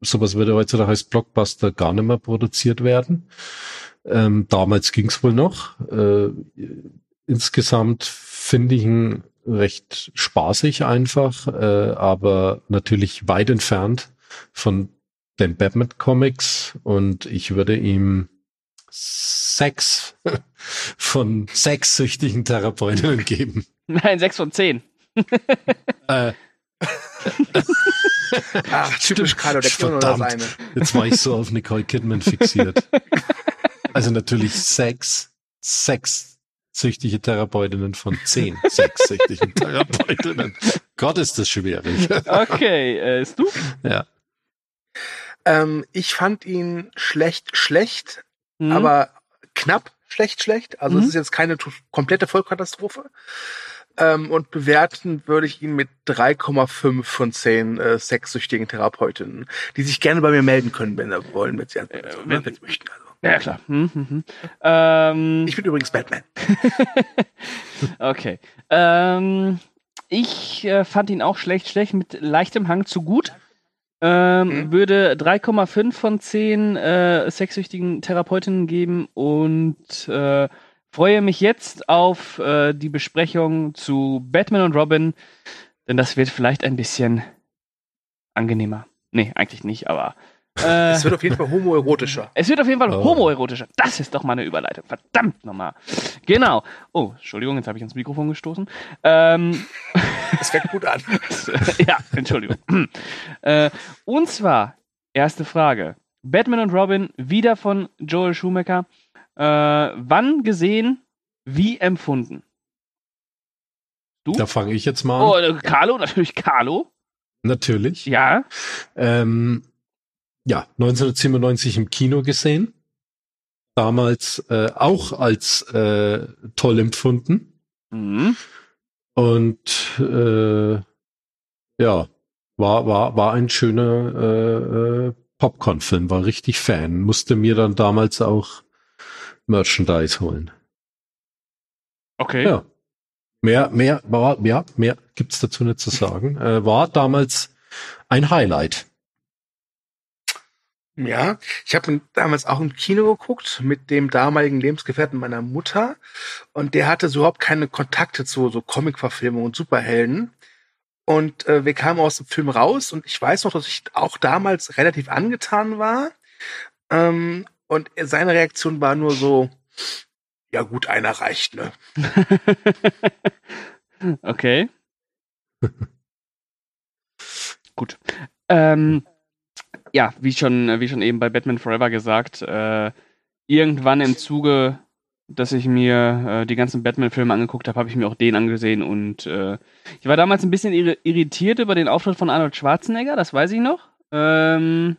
sowas würde heutzutage als Blockbuster gar nicht mehr produziert werden. Ähm, damals ging's wohl noch. Äh, insgesamt finde ich ihn recht spaßig einfach, äh, aber natürlich weit entfernt von den Batman Comics und ich würde ihm sechs von sechs süchtigen Therapeutinnen geben. Nein, 6 von 10. Äh, Ach, typisch Carlo, der nur Verdammt. eine. jetzt war ich so auf Nicole Kidman fixiert. Also natürlich sechs, sechs süchtige Therapeutinnen von zehn sechssüchtigen Therapeutinnen. Gott, ist das schwierig. Okay, äh, ist du? Ja. Ähm, ich fand ihn schlecht, schlecht, Hm? aber knapp schlecht, schlecht. Also Mhm. es ist jetzt keine komplette Vollkatastrophe. Ähm, und bewerten würde ich ihn mit 3,5 von 10 äh, sexsüchtigen Therapeutinnen, die sich gerne bei mir melden können, wenn sie wollen, wenn sie, also, wenn- wenn sie möchten. Also. Ja, klar. Hm, hm, hm. Ähm, Ich bin übrigens Batman. okay. Ähm, ich äh, fand ihn auch schlecht, schlecht mit leichtem Hang zu gut. Ähm, Mhm. Würde 3,5 von 10 äh, sexsüchtigen Therapeutinnen geben und äh, freue mich jetzt auf äh, die Besprechung zu Batman und Robin, denn das wird vielleicht ein bisschen angenehmer. Nee, eigentlich nicht, aber äh, Es wird auf jeden Fall homoerotischer. es wird auf jeden Fall Oh. homoerotischer. Das ist doch mal eine Überleitung. Verdammt nochmal. Genau. Oh, Entschuldigung, jetzt habe ich ins Mikrofon gestoßen. Ähm, Das fängt gut an. ja, Entschuldigung. äh, und zwar, erste Frage. Batman und Robin, wieder von Joel Schumacher. Äh, wann gesehen, wie empfunden? Du? Da fange ich jetzt mal Oh, an. äh, Carlo, natürlich Carlo. Natürlich. Ja. Ähm, ja, 1997 im Kino gesehen. Damals äh, auch als äh, toll empfunden. Mhm. Und äh, ja, war, war, war ein schöner äh, äh, Popcorn-Film, war richtig Fan. Musste mir dann damals auch Merchandise holen. Okay. Ja. Mehr, mehr, war, ja, mehr gibt's dazu nicht zu sagen. Äh, war damals ein Highlight. Ja, ich habe damals auch im Kino geguckt mit dem damaligen Lebensgefährten meiner Mutter und der hatte so überhaupt keine Kontakte zu so Comic-Verfilmungen und Superhelden. Und äh, wir kamen aus dem Film raus und ich weiß noch, dass ich auch damals relativ angetan war. Ähm, und seine Reaktion war nur so, ja gut, einer reicht, ne? okay. Gut. Ähm, ja, wie schon, wie schon eben bei Batman Forever gesagt, äh, irgendwann im Zuge, dass ich mir äh, die ganzen Batman-Filme angeguckt habe, habe ich mir auch den angesehen und äh, ich war damals ein bisschen irri- irritiert über den Auftritt von Arnold Schwarzenegger, das weiß ich noch, ähm,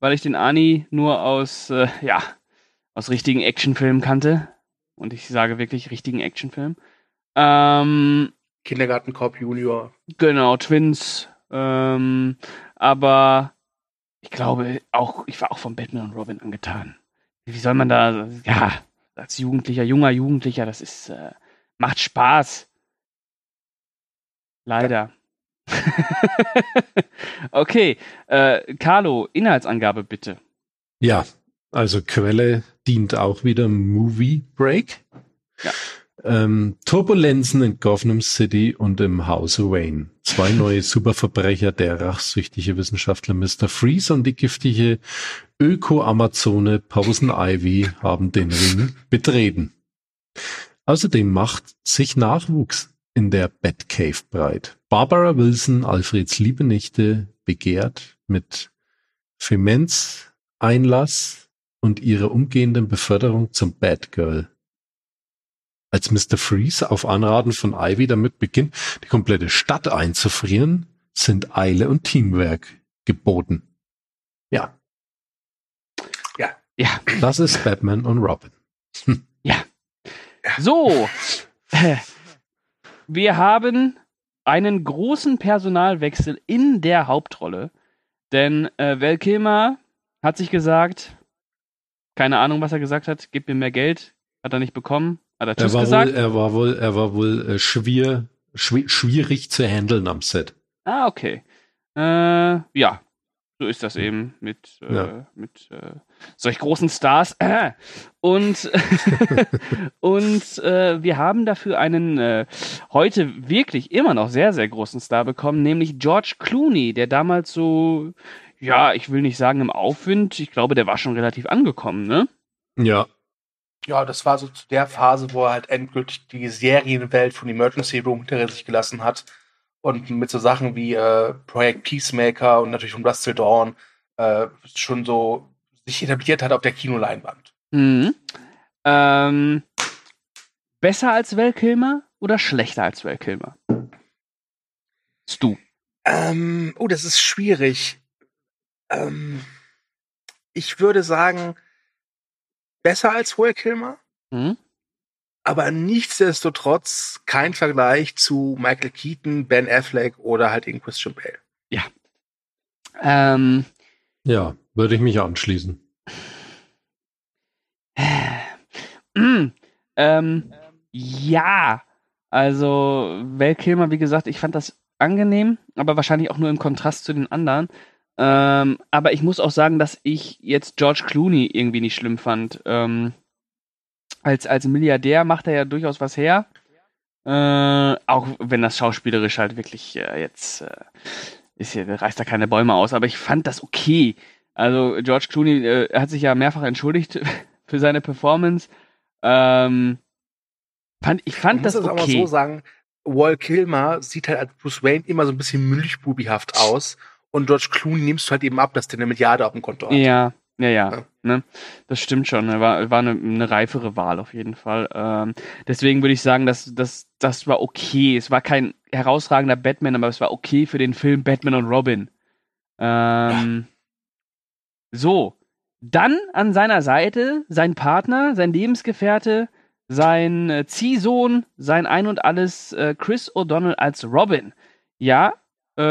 weil ich den Ani nur aus, äh, ja, aus richtigen Actionfilmen kannte und ich sage wirklich richtigen Actionfilmen. Ähm, Kindergartenkorb Junior. Genau, Twins. Ähm, aber ich glaube auch, ich war auch von Batman und Robin angetan. Wie soll man da, ja, als Jugendlicher, junger Jugendlicher, das ist, äh, macht Spaß. Leider. okay, äh, Carlo, Inhaltsangabe bitte. Ja, also Quelle dient auch wieder Movie Break. Ja. Ähm, Turbulenzen in Gotham City und im Hause Wayne. Zwei neue Superverbrecher, der rachsüchtige Wissenschaftler Mr. Freeze und die giftige Öko-Amazone Posen Ivy haben den Ring betreten. Außerdem macht sich Nachwuchs in der Batcave breit. Barbara Wilson, Alfreds liebe Nichte, begehrt mit Femens Einlass und ihrer umgehenden Beförderung zum Batgirl. Als Mr. Freeze auf Anraten von Ivy damit beginnt, die komplette Stadt einzufrieren, sind Eile und Teamwork geboten. Ja, Ja, das ist Batman und Robin. So, äh, wir haben einen großen Personalwechsel in der Hauptrolle, denn äh, Val Kilmer hat sich gesagt, keine Ahnung, was er gesagt hat, gib mir mehr Geld, hat er nicht bekommen, hat er Er war, gesagt. wohl, er war wohl, er war wohl äh, schwer, schwi- schwierig zu handeln am Set. Ah, okay. Äh, ja, so ist das eben mit, äh, Ja. mit äh, solch großen Stars. Äh. Und, und wir haben dafür einen äh, heute wirklich immer noch sehr, sehr großen Star bekommen, nämlich George Clooney, der damals so, ja, ich will nicht sagen im Aufwind, ich glaube, der war schon relativ angekommen, ne? Ja, Ja, das war so zu der Phase, wo er halt endgültig die Serienwelt von Emergency Room hinter sich gelassen hat und mit so Sachen wie äh, Project Peacemaker und natürlich von Russell Dawn äh, schon so sich etabliert hat auf der Kinoleinwand. Mhm. Ähm, besser als Val Kilmer oder schlechter als Val Kilmer? Stu. Ähm, oh, das ist schwierig. Ähm, ich würde sagen, besser als Will Kilmer, Mhm. aber nichtsdestotrotz kein Vergleich zu Michael Keaton, Ben Affleck oder halt eben Christian Bale. Ähm, ja, würde ich mich anschließen. mm, ähm, ja, also Val Kilmer, wie gesagt, ich fand das angenehm, aber wahrscheinlich auch nur im Kontrast zu den anderen. Ähm, aber ich muss auch sagen, dass ich jetzt George Clooney irgendwie nicht schlimm fand. Ähm, als, als Milliardär macht er ja durchaus was her. Äh, auch wenn das schauspielerisch halt wirklich äh, jetzt äh, ist hier, reißt da keine Bäume aus, aber ich fand das okay. Also George Clooney äh, hat sich ja mehrfach entschuldigt für seine Performance. Ähm, fand, ich fand Man das muss es aber okay. so sagen, Wall Kilmer sieht halt als Bruce Wayne immer so ein bisschen milchbubihaft aus. Und George Clooney nimmst du halt eben ab, dass der eine Milliarde auf dem Konto hat. Ja, ja, ja. Ja. Ne? Das stimmt schon. ne? War, war eine, eine reifere Wahl auf jeden Fall. Ähm, deswegen würde ich sagen, dass das, das war okay. Es war kein herausragender Batman, aber es war okay für den Film Batman und Robin. Ähm, So, dann an seiner Seite sein Partner, sein Lebensgefährte, sein äh, Ziehsohn, sein Ein und Alles, äh, Chris O'Donnell als Robin. Ja,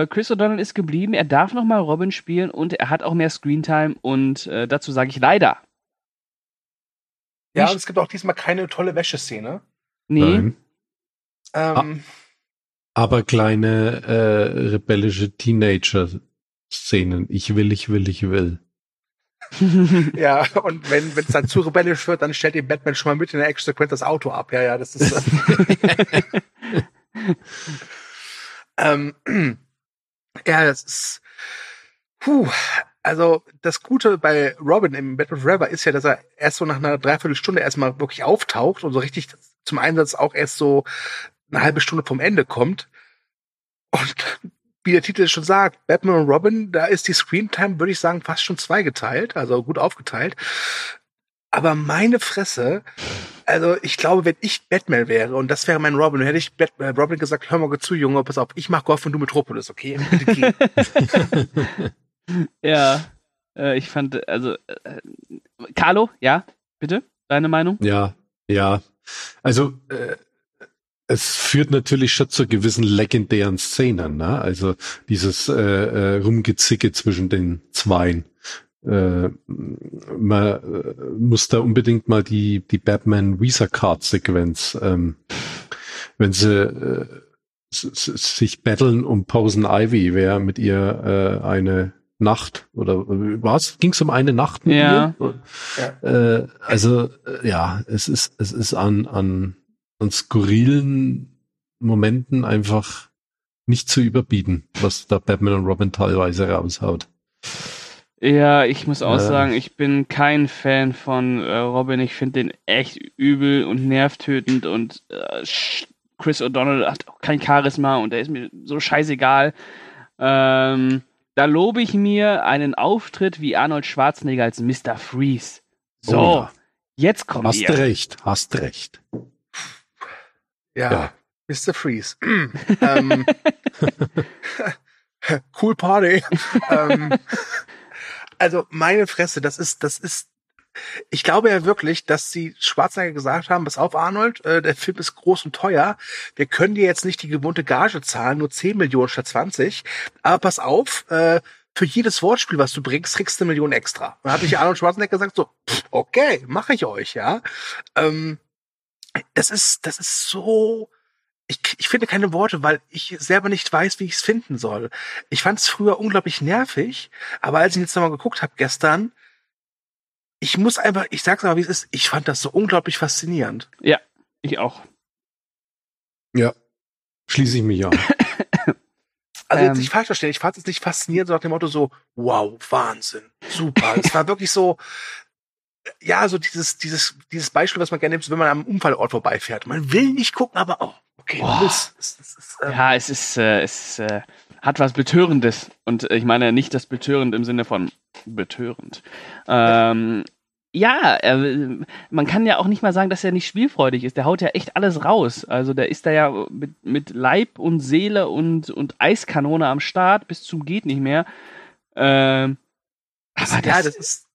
Chris O'Donnell ist geblieben, er darf nochmal Robin spielen und er hat auch mehr Screentime und äh, dazu sage ich leider. Ja, und es gibt auch diesmal keine tolle Wäscheszene. Nee, Nein. Ähm, Aber kleine äh, rebellische Teenager-Szenen. Ich will, ich will, ich will. Ja, und wenn es dann zu rebellisch wird, dann stellt ihm Batman schon mal mit in der Action-Sequenz das Auto ab. Ja, ja, das ist. Äh, ähm, ja, das ist. Puh, also das Gute bei Robin im Batman Forever ist ja, dass er erst so nach einer Dreiviertelstunde erstmal wirklich auftaucht und so richtig zum Einsatz auch erst so eine halbe Stunde vom Ende kommt. Und wie der Titel schon sagt, Batman und Robin, da ist die Screentime, würde ich sagen, fast schon zweigeteilt, also gut aufgeteilt. Aber meine Fresse, also ich glaube, wenn ich Batman wäre und das wäre mein Robin, hätte ich Bat äh, Robin gesagt, hör mal zu, Junge, pass auf, ich mach Gotham und du Metropolis, okay? Bitte geh. ja, äh, ich fand, also, äh, Carlo, ja, bitte, deine Meinung? Ja, ja. Also äh, es führt natürlich schon zu gewissen legendären Szenen, ne? Also dieses äh, äh, Rumgezicke zwischen den Zweien. Äh, man äh, muss da unbedingt mal die die Batman Visa Card Sequenz, ähm, wenn sie äh, sich battlen um Posen Ivy, wer mit ihr äh, eine Nacht oder was? Ging es um eine Nacht mit Ja. ihr? Äh, also äh, ja, es ist es ist an an an skurrilen Momenten einfach nicht zu überbieten, was da Batman und Robin teilweise raushaut. Ja, ich muss auch Ja. sagen, ich bin kein Fan von äh, Robin. Ich finde den echt übel und nervtötend und äh, Chris O'Donnell hat auch kein Charisma und der ist mir so scheißegal. Ähm, da lobe ich mir einen Auftritt wie Arnold Schwarzenegger als Mr. Freeze. So, Oh ja. jetzt kommt Hast ihr. recht, hast recht. Ja, Ja. Mr. Freeze. ähm, cool Party. ähm, also meine Fresse, das ist, das ist. Ich glaube ja wirklich, dass sie Schwarzenegger gesagt haben, pass auf Arnold, äh, der Film ist groß und teuer. Wir können dir jetzt nicht die gewohnte Gage zahlen, nur 10 Millionen statt 20. Aber pass auf, äh, für jedes Wortspiel, was du bringst, kriegst du eine Million extra. Dann hat sich Arnold Schwarzenegger gesagt, so, pff, okay, mache ich euch, ja. Ähm, das ist, das ist so, ich, ich finde keine Worte, weil ich selber nicht weiß, wie ich es finden soll. Ich fand es früher unglaublich nervig, aber als ich jetzt nochmal geguckt habe gestern, ich muss einfach, ich sag's mal, wie es ist, ich fand das so unglaublich faszinierend. Ich auch. Schließe ich mich an. Also jetzt Ähm. nicht falsch verstehen, ich fand es nicht faszinierend, so nach dem Motto so, wow, Wahnsinn, super. es war wirklich so, ja, so dieses, dieses, dieses Beispiel, was man gerne nimmt, wenn man am Unfallort vorbeifährt. Man will nicht gucken, aber oh, okay, Boah. willst. Es, es, es, ähm, Ja, es ist, äh, es äh, hat was Betörendes. Und äh, ich meine nicht das betörend im Sinne von betörend. Ähm, ja, äh, man kann ja auch nicht mal sagen, dass er nicht spielfreudig ist. Der haut ja echt alles raus. Also der ist da ja mit, mit Leib und Seele und, und Eiskanone am Start bis zum geht nicht mehr. Ähm, aber ja, das, das ist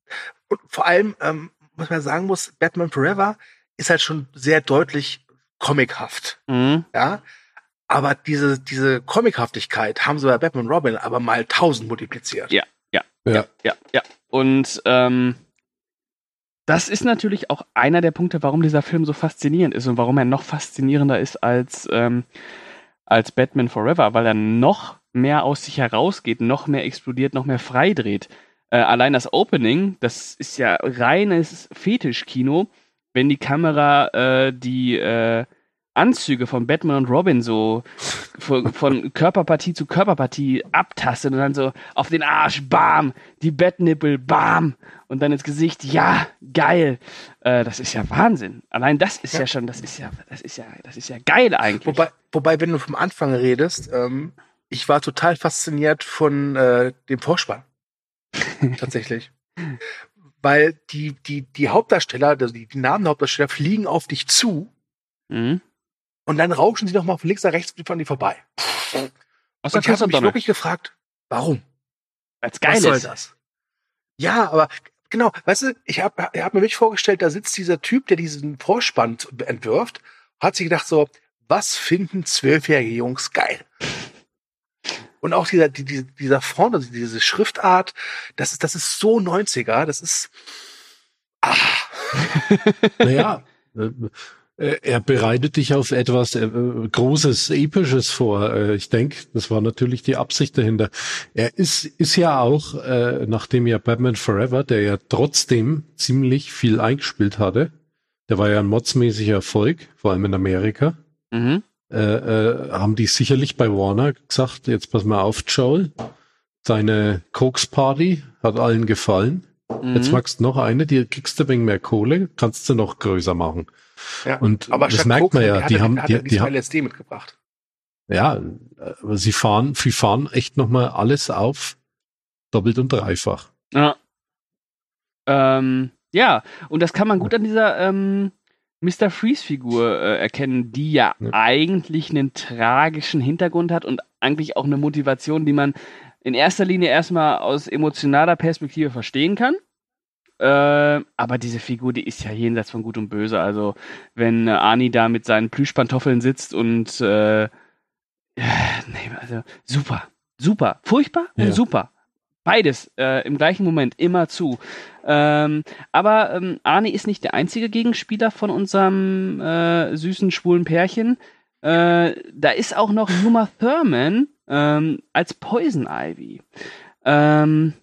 und vor allem, ähm, was man sagen muss, Batman Forever ist halt schon sehr deutlich comichaft, Mhm. ja. Aber diese, diese Comichaftigkeit haben sie bei Batman und Robin aber mal tausend multipliziert. Ja. Ja. Ja, ja. Und ähm, das ist natürlich auch einer der Punkte, warum dieser Film so faszinierend ist und warum er noch faszinierender ist als, ähm, als Batman Forever, weil er noch mehr aus sich herausgeht, noch mehr explodiert, noch mehr freidreht. Äh, allein das Opening, das ist ja reines Fetischkino, wenn die Kamera äh, die, äh, Anzüge von Batman und Robin so von, von Körperpartie zu Körperpartie abtastet und dann so auf den Arsch, bam, die Bettnippel, bam, und dann ins Gesicht, ja, geil. Äh, das ist ja Wahnsinn. Allein das ist ja. ja, schon, das ist ja, das ist ja, das ist ja geil eigentlich. Wobei, wobei wenn du vom Anfang redest, ähm, ich war total fasziniert von äh, dem Vorspann. Tatsächlich. Weil die, die, die Hauptdarsteller, also die, die Namen der Hauptdarsteller fliegen auf dich zu. Mhm. Und dann rauschen sie doch mal von links nach rechts von dir vorbei. Was und ich habe mich Donner. wirklich gefragt, warum? Als geil Was soll ist. das? Ja, aber genau, weißt du, ich habe hab mir wirklich vorgestellt, da sitzt dieser Typ, der diesen Vorspann entwirft, hat sich gedacht so, was finden zwölfjährige Jungs geil? Und auch dieser, die, dieser Font, also diese Schriftart, das ist, das ist so 90er, das ist, ah. naja, äh, äh, er bereitet dich auf etwas äh, Großes, Episches vor. Äh, ich denke, das war natürlich die Absicht dahinter. Er ist, ist ja auch, äh, nachdem ja Batman Forever, der ja trotzdem ziemlich viel eingespielt hatte, der war ja ein modsmäßiger Erfolg, vor allem in Amerika, mhm. Äh, äh, haben die sicherlich bei Warner gesagt, jetzt pass mal auf, Joel, seine Koks Party hat allen gefallen. Mhm. Jetzt magst du noch eine, die kriegst du ein wenig mehr Kohle, kannst du noch größer machen. Ja, und aber das merkt Koks, man ja, die, haben, die, die haben LSD mitgebracht. Ja, aber sie fahren, sie fahren echt nochmal alles auf, doppelt und dreifach. Ja. Ähm, ja, und das kann man gut an dieser ähm, Mr. Freeze-Figur äh, erkennen, die ja, ja, eigentlich einen tragischen Hintergrund hat und eigentlich auch eine Motivation, die man in erster Linie erstmal aus emotionaler Perspektive verstehen kann. Äh, aber diese Figur, die ist ja jenseits von Gut und Böse. Also, wenn äh, Arnie da mit seinen Plüschpantoffeln sitzt und äh, nee, also super, super, furchtbar ja. und super. Beides äh, im gleichen Moment immer zu. Ähm, aber ähm, Arnie ist nicht der einzige Gegenspieler von unserem äh, süßen schwulen Pärchen. Äh, da ist auch noch Uma Thurman ähm, als Poison Ivy. Ähm,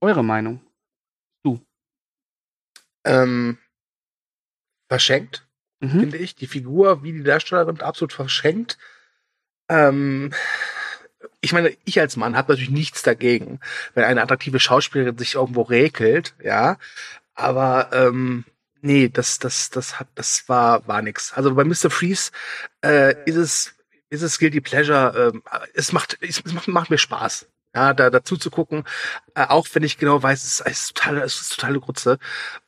eure Meinung? ähm, verschenkt, mhm. finde ich. Die Figur, wie die Darstellerin, absolut verschenkt. Ähm, ich meine, ich als Mann habe natürlich nichts dagegen, wenn eine attraktive Schauspielerin sich irgendwo räkelt, ja. Aber ähm, nee, das, das, das hat, das war, war nix. Also bei Mr. Freeze äh, ist es, ist es Guilty Pleasure. Ähm, es macht, es macht, macht mir Spaß ja, da dazu zu gucken, äh, auch wenn ich genau weiß, es ist, es ist totale, es ist totale Grütze.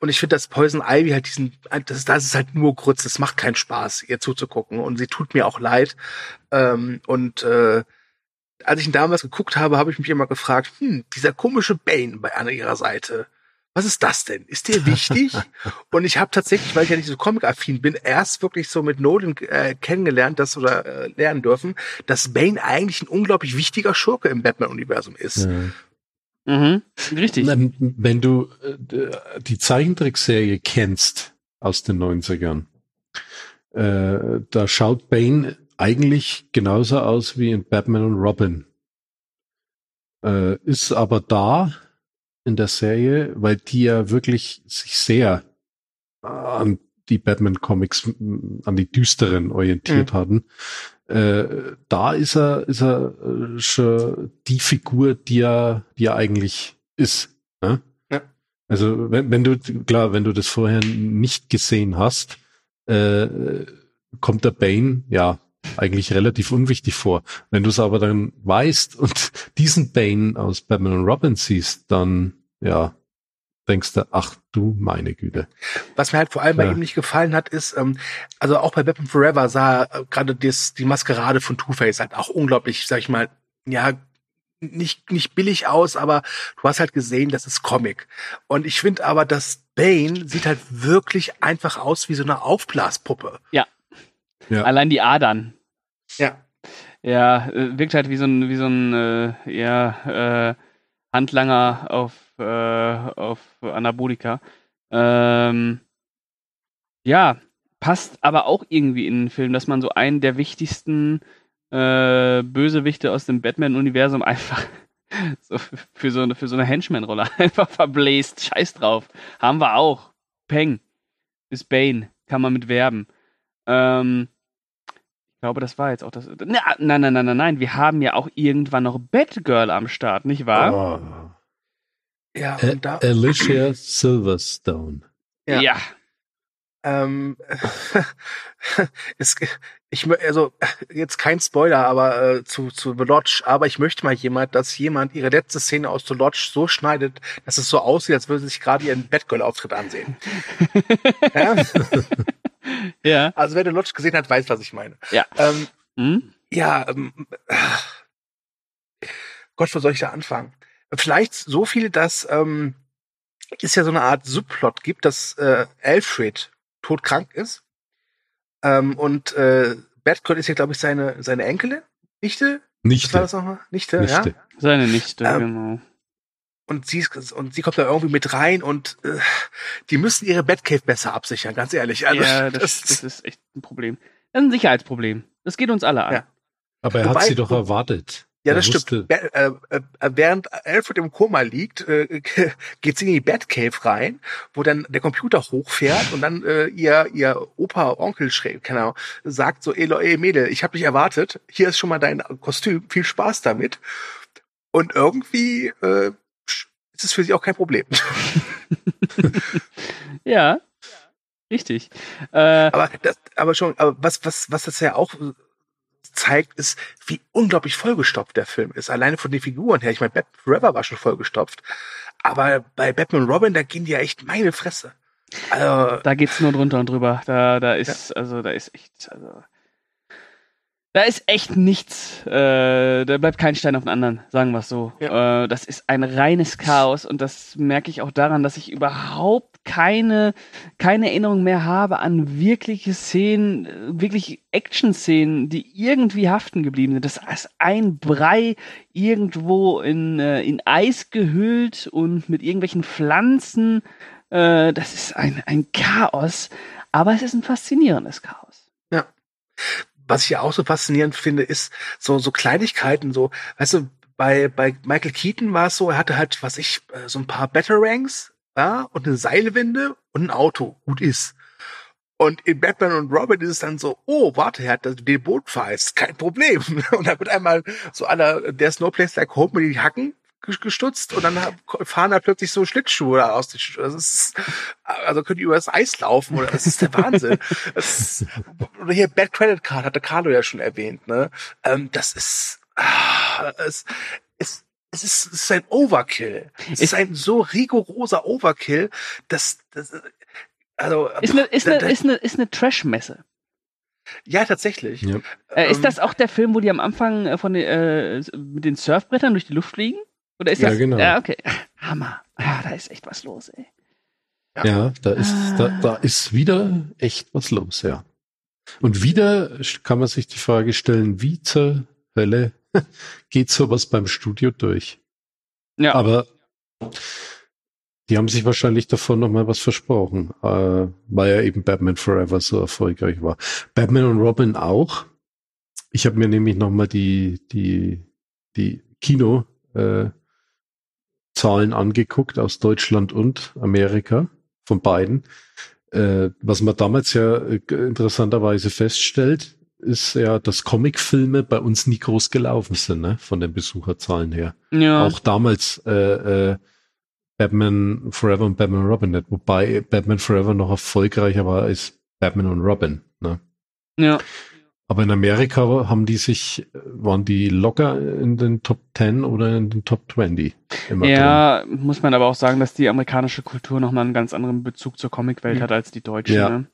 Und ich finde, dass Poison Ivy halt diesen, das ist, das ist halt nur Grütze, es macht keinen Spaß, ihr zuzugucken. Und sie tut mir auch leid. Ähm, und äh, als ich ihn damals geguckt habe, habe ich mich immer gefragt, hm, dieser komische Bane bei einer ihrer Seite, was ist das denn? Ist dir wichtig? und ich habe tatsächlich, weil ich ja nicht so comic-affin bin, erst wirklich so mit Nolan äh, kennengelernt, das oder äh, lernen dürfen, dass Bane eigentlich ein unglaublich wichtiger Schurke im Batman-Universum ist. Ja. Mhm, richtig. Wenn du äh, die Zeichentrickserie kennst aus den 90ern, äh, da schaut Bane eigentlich genauso aus wie in Batman und Robin. Äh, ist aber da in der Serie, weil die ja wirklich sich sehr an die Batman-Comics, an die düsteren orientiert mhm. hatten. Äh, da ist er, ist er äh, schon die Figur, die er, die er eigentlich ist. Ne? Ja. Also wenn, wenn du, klar, wenn du das vorher nicht gesehen hast, äh, kommt der Bane, ja, eigentlich relativ unwichtig vor. Wenn du es aber dann weißt und diesen Bane aus Batman und Robin siehst, dann ja, denkst du, ach du meine Güte. Was mir halt vor allem ja. bei ihm nicht gefallen hat, ist, ähm, also auch bei Batman Forever sah äh, gerade die Maskerade von Two-Face halt auch unglaublich, sag ich mal, ja, nicht, nicht billig aus, aber du hast halt gesehen, das ist Comic. Und ich finde aber, dass Bane sieht halt wirklich einfach aus wie so eine Aufblaspuppe. Ja. Ja. Allein die Adern. Ja. Ja, äh, wirkt halt wie so ein, wie so ein, äh, ja, äh, Handlanger auf, äh, auf Anabolika. Ähm, ja, passt aber auch irgendwie in den Film, dass man so einen der wichtigsten äh, Bösewichte aus dem Batman-Universum einfach so für so eine, für so eine Henchman-Rolle einfach verbläst. Scheiß drauf. Haben wir auch. Peng. Ist Bane. Kann man mit werben. Ähm, Ich glaube, das war jetzt auch das. Na, nein, nein, nein, nein, nein. Wir haben ja auch irgendwann noch Batgirl am Start, nicht wahr? Oh. Ja, und da, Alicia Silverstone. Ja. ähm, es, ich, also, jetzt kein Spoiler, aber äh, zu, zu The Lodge, aber ich möchte mal jemand, dass jemand ihre letzte Szene aus The Lodge so schneidet, dass es so aussieht, als würde sie sich gerade ihren Batgirl-Auftritt ansehen. ja? Ja. Also wer The Lodge gesehen hat, weiß, was ich meine. Ja. Ähm, Hm? ja, ähm, Gott, wo soll ich da anfangen? Vielleicht so viel, dass ähm, es ja so eine Art Subplot gibt, dass äh, Alfred todkrank ist. Ähm, und äh, Batgirl ist ja, glaube ich, seine, seine Enkelin, Nichte? Was war Nichte. das nochmal? Nichte, Nichte. ja. Seine Nichte, Ähm, genau. Und sie, ist, und sie kommt da irgendwie mit rein und äh, die müssen ihre Batcave besser absichern, ganz ehrlich. Also, ja, das, das ist echt ein Problem. Das ist ein Sicherheitsproblem. Das geht uns alle an. Ja. Aber er hat Wobei- sie doch erwartet. Ja, das wusste- stimmt. Äh, äh, äh, während Alfred im Koma liegt, äh, geht sie in die Batcave rein, wo dann der Computer hochfährt und dann äh, ihr ihr Opa, Onkel, keine Ahnung, sagt so, ey, ey Mädel, ich habe dich erwartet, hier ist schon mal dein Kostüm, viel Spaß damit. Und irgendwie äh, ist es für sie auch kein Problem. Ja. Richtig. Äh, aber das, aber schon, aber was was was das ja auch zeigt, ist, wie unglaublich vollgestopft der Film ist. Alleine von den Figuren her. Ich meine, Batman Forever war schon vollgestopft. Aber bei Batman und Robin, da gehen die ja echt meine Fresse. Also, da geht's nur drunter und drüber. Da, da ist, also, da ist echt, also. Da ist echt nichts. Äh, da bleibt kein Stein auf den anderen, sagen wir es so. Äh, das ist ein reines Chaos und das merke ich auch daran, dass ich überhaupt keine, keine Erinnerung mehr habe an wirkliche Szenen, äh, wirklich Action-Szenen, die irgendwie haften geblieben sind. Das ist ein Brei irgendwo in, äh, in Eis gehüllt und mit irgendwelchen Pflanzen. Äh, das ist ein, ein Chaos, aber es ist ein faszinierendes Chaos. Ja. Was ich ja auch so faszinierend finde, ist so, so Kleinigkeiten, so, weißt du, bei, bei Michael Keaton war es so, er hatte halt, was ich, äh, so ein paar Batarangs, ja, und eine Seilwinde und ein Auto. Gut ist. Und in Batman und Robin ist es dann so, oh, warte, er hat den Boot verheizt, kein Problem. Und dann wird einmal so aller, there's no place like home mit die Hacken gestutzt und dann fahren da plötzlich so Schlittschuhe aus. den Schuhen. Das ist, also können die über das Eis laufen oder das ist der Wahnsinn. Das ist, oder hier Bad Credit Card hatte Carlo ja schon erwähnt, ne? Ähm, das ist, ah, es, es, es ist, es ist ein Overkill. Es ist ein so rigoroser Overkill, dass, das, also, Ist eine, ist eine, ist eine, ist eine Trash-Messe. ja, tatsächlich. Ja. Äh, ist Ähm, das auch der Film, wo die am Anfang äh, von den, äh, mit den Surfbrettern durch die Luft fliegen? Oder ist Ja, das? genau. Ja, okay. Hammer. Ah, da ist echt was los, ey. Ja, da ist, da, da ist wieder echt was los, ja. Und wieder kann man sich die Frage stellen, wie zur Hölle geht sowas beim Studio durch? Ja. Aber die haben sich wahrscheinlich davon noch mal was versprochen, äh, weil ja eben Batman Forever so erfolgreich war. Batman und Robin auch. Ich habe mir nämlich noch mal die die die Kino äh, Zahlen angeguckt aus Deutschland und Amerika von beiden. Äh, was man damals ja äh, interessanterweise feststellt, ist ja, dass Comicfilme bei uns nie groß gelaufen sind, ne? von den Besucherzahlen her. Ja. Auch damals äh, äh, Batman Forever und Batman Robin nicht, wobei Batman Forever noch erfolgreicher war als Batman und Robin. Ne? ja. Aber in Amerika haben die sich, waren die locker in den Top 10 oder in den Top 20 immer drin. Ja, muss man aber auch sagen, dass die amerikanische Kultur nochmal einen ganz anderen Bezug zur Comicwelt hat als die deutsche. Ja. Ne?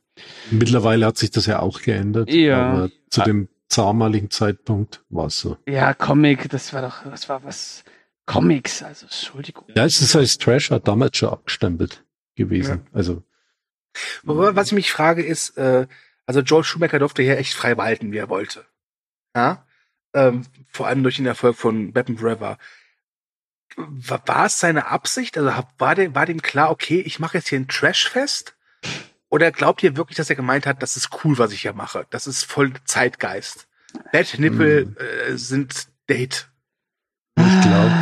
Mittlerweile hat sich das ja auch geändert. Ja. Aber zu Ah. dem damaligen Zeitpunkt war es so. ja, Comic, das war doch, das war was. Comics, also Entschuldigung. Ja, es ist als Trasher damals schon abgestempelt gewesen. Also, Wobei, was ich mich frage ist, äh, also Joel Schumacher durfte hier echt frei walten, wie er wollte. Ja? Ähm, vor allem durch den Erfolg von Batman Forever. War, war es seine Absicht? Also war dem, war dem klar, okay, ich mache jetzt hier ein Trashfest? Oder glaubt ihr wirklich, dass er gemeint hat, das ist cool, was ich hier mache? Das ist voll Zeitgeist. Bad Nippel äh, sind Date. ich glaube,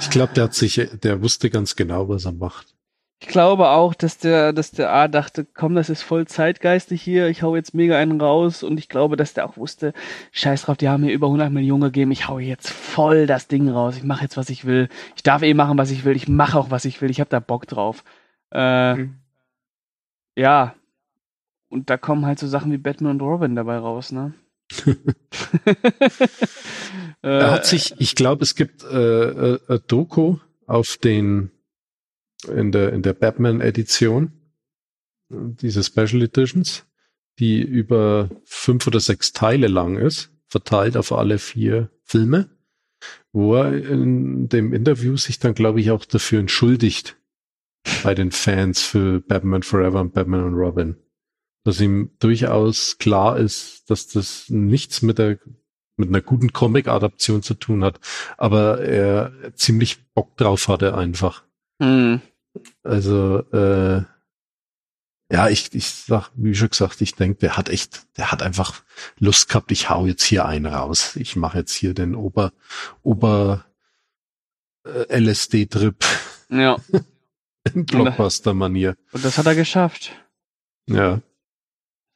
ich glaube, der hat sich, der wusste ganz genau, was er macht. Ich glaube auch, dass der, dass der A dachte, komm, das ist voll zeitgeistig hier, ich hau jetzt mega einen raus. Und ich glaube, dass der auch wusste, scheiß drauf, die haben mir über 100 Millionen gegeben, ich hau jetzt voll das Ding raus, ich mache jetzt, was ich will, ich darf eh machen, was ich will, ich mache auch, was ich will, ich habe da Bock drauf. Äh, Mhm. Ja, und da kommen halt so Sachen wie Batman und Robin dabei raus, ne? Er äh, hat sich, ich glaube, es gibt äh, äh, ein Doku auf den in der in der Batman Edition diese Special Editions, die über fünf oder sechs Teile lang ist, verteilt auf alle vier Filme, wo er in dem Interview sich dann, glaube ich, auch dafür entschuldigt bei den Fans für Batman Forever und Batman und Robin. Dass ihm durchaus klar ist, dass das nichts mit der mit einer guten Comic-Adaption zu tun hat, aber er ziemlich Bock drauf hatte einfach. hm. Also äh, ja, ich, ich sag, wie schon gesagt, ich denke, der hat echt, der hat einfach Lust gehabt, ich hau jetzt hier einen raus. Ich mache jetzt hier den Ober, Ober äh, LSD-Trip Ja, in Blockbuster-Manier. und das hat er geschafft. Ja.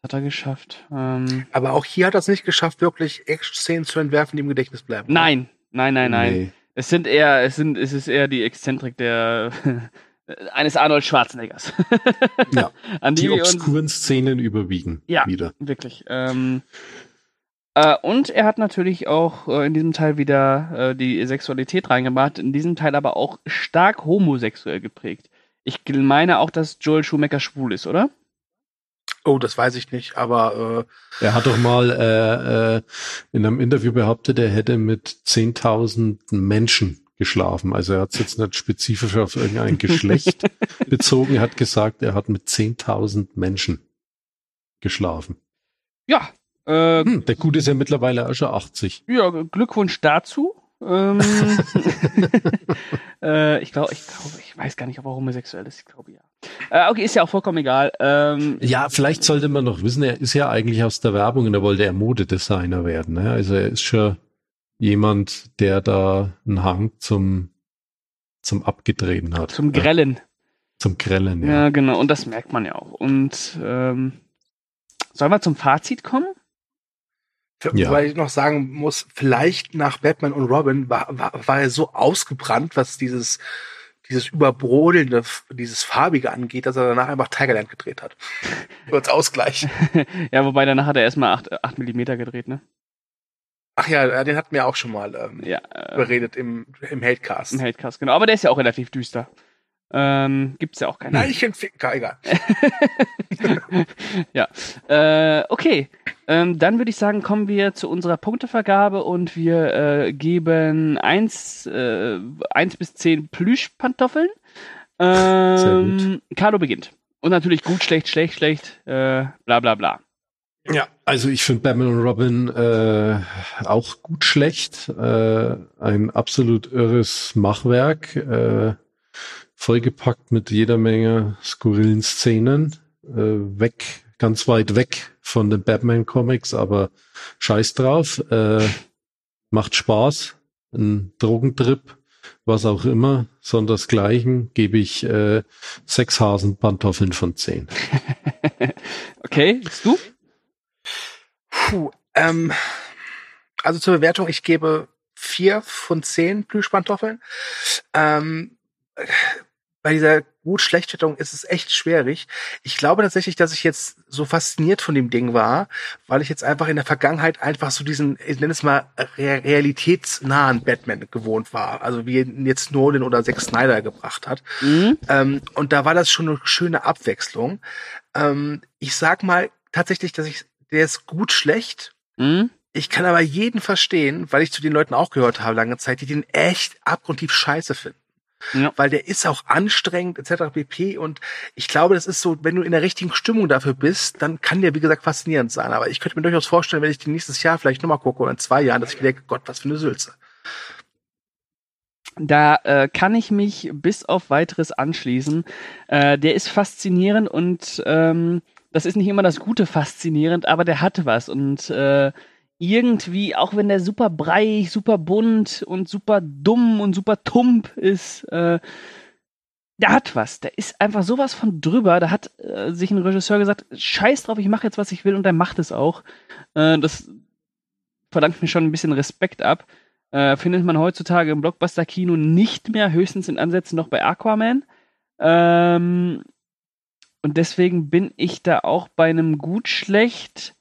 Das hat er geschafft. Ähm, Aber auch hier hat er es nicht geschafft, wirklich Action-Szenen zu entwerfen, die im Gedächtnis bleiben. nein, nein, nein, nein. Nee. Es sind eher, es sind, es ist eher die Exzentrik der eines Arnold Schwarzeneggers. Ja. An die, Die obskuren Szenen überwiegen Ja. wieder. wirklich. Ähm, äh, und er hat natürlich auch äh, in diesem Teil wieder äh, die Sexualität reingebracht, in diesem Teil aber auch stark homosexuell geprägt. Ich meine auch, dass Joel Schumacher schwul ist, oder? Oh, das weiß ich nicht, aber Er hat doch mal äh, äh, in einem Interview behauptet, er hätte mit 10.000 Menschen geschlafen. Also er hat es jetzt nicht spezifisch auf irgendein Geschlecht bezogen. Er hat gesagt, er hat mit 10.000 Menschen geschlafen. Ja. Äh, Hm, der Gute ist ja mittlerweile auch schon 80. Ja, Glückwunsch dazu. Ähm, äh, ich glaube, ich glaube, ich weiß gar nicht, ob er homosexuell ist. Ich glaube ja. Äh, okay, ist ja auch vollkommen egal. Ähm, Ja, vielleicht sollte man noch wissen, er ist ja eigentlich aus der Werbung und da wollte er Modedesigner werden. Ne? Also er ist schon jemand, der da einen Hang zum, zum Abgedrehen hat. zum Ja, Grellen. zum Grellen, Ja. ja. genau. Und das merkt man ja auch. Und ähm, sollen wir zum Fazit kommen? Für, Ja. Weil ich noch sagen muss, vielleicht nach Batman und Robin war, war, war er so ausgebrannt, was dieses, dieses überbrodelnde, dieses Farbige angeht, dass er danach einfach Tigerland gedreht hat. Als Ausgleich. ja, wobei danach hat er erstmal 8, 8 mm gedreht, ne? Ach ja, den hatten wir auch schon mal ähm, Ja, äh, beredet im, im Hatecast. im Hatecast, genau. Aber der ist ja auch relativ düster. Ähm, gibt's ja auch keinen. Nein, ich empfehle, egal. ja. Äh, okay. Ähm, dann würde ich sagen, kommen wir zu unserer Punktevergabe und wir äh, geben eins, äh, eins bis zehn Plüschpantoffeln. Ähm, Carlo beginnt. Und natürlich gut, schlecht, schlecht, schlecht, äh, bla bla bla. Ja, also ich finde Batman und Robin äh, auch gut schlecht. Äh, ein absolut irres Machwerk, äh, vollgepackt mit jeder Menge skurrilen Szenen. Äh, weg, ganz weit weg von den Batman-Comics, aber scheiß drauf. Äh, macht Spaß. Ein Drogentrip, was auch immer, sondersgleichen, gebe ich äh, sechs Hasenpantoffeln von zehn. Okay, bist du? Puh, ähm, also zur Bewertung, ich gebe vier von zehn Plüschpantoffeln. Ähm, äh, bei dieser gut-schlecht-Wertung ist es echt schwierig. Ich glaube tatsächlich, dass ich jetzt so fasziniert von dem Ding war, weil ich jetzt einfach in der Vergangenheit einfach so diesen, ich nenne es mal, re realitätsnahen Batman gewohnt war. Also wie ihn jetzt Nolan oder Zack Snyder gebracht hat. Mhm. Ähm, und da war das schon eine schöne Abwechslung. Ähm, ich sag mal tatsächlich, dass ich, der ist gut schlecht. Mhm. Ich kann aber jeden verstehen, weil ich zu den Leuten auch gehört habe lange Zeit, die den echt abgrundtief scheiße finden. Ja. Weil der ist auch anstrengend etc. pp. Und ich glaube, das ist so, wenn du in der richtigen Stimmung dafür bist, dann kann der, wie gesagt, faszinierend sein. Aber ich könnte mir durchaus vorstellen, wenn ich den nächstes Jahr vielleicht nochmal gucke oder in zwei Jahren, dass ich mir denke, Gott, was für eine Sülze. Da äh, kann ich mich bis auf weiteres anschließen. Äh, der ist faszinierend und ähm, das ist nicht immer das Gute faszinierend, aber der hatte was und äh, irgendwie, auch wenn der super breiig, super bunt und super dumm und super tump ist, äh, der hat was. Der ist einfach sowas von drüber. Da hat äh, sich ein Regisseur gesagt, scheiß drauf, ich mache jetzt, was ich will und der macht es auch. Äh, das verdankt mir schon ein bisschen Respekt ab. Äh, findet man heutzutage im Blockbuster-Kino nicht mehr, höchstens in Ansätzen noch bei Aquaman. Ähm, und deswegen bin ich da auch bei einem gut schlecht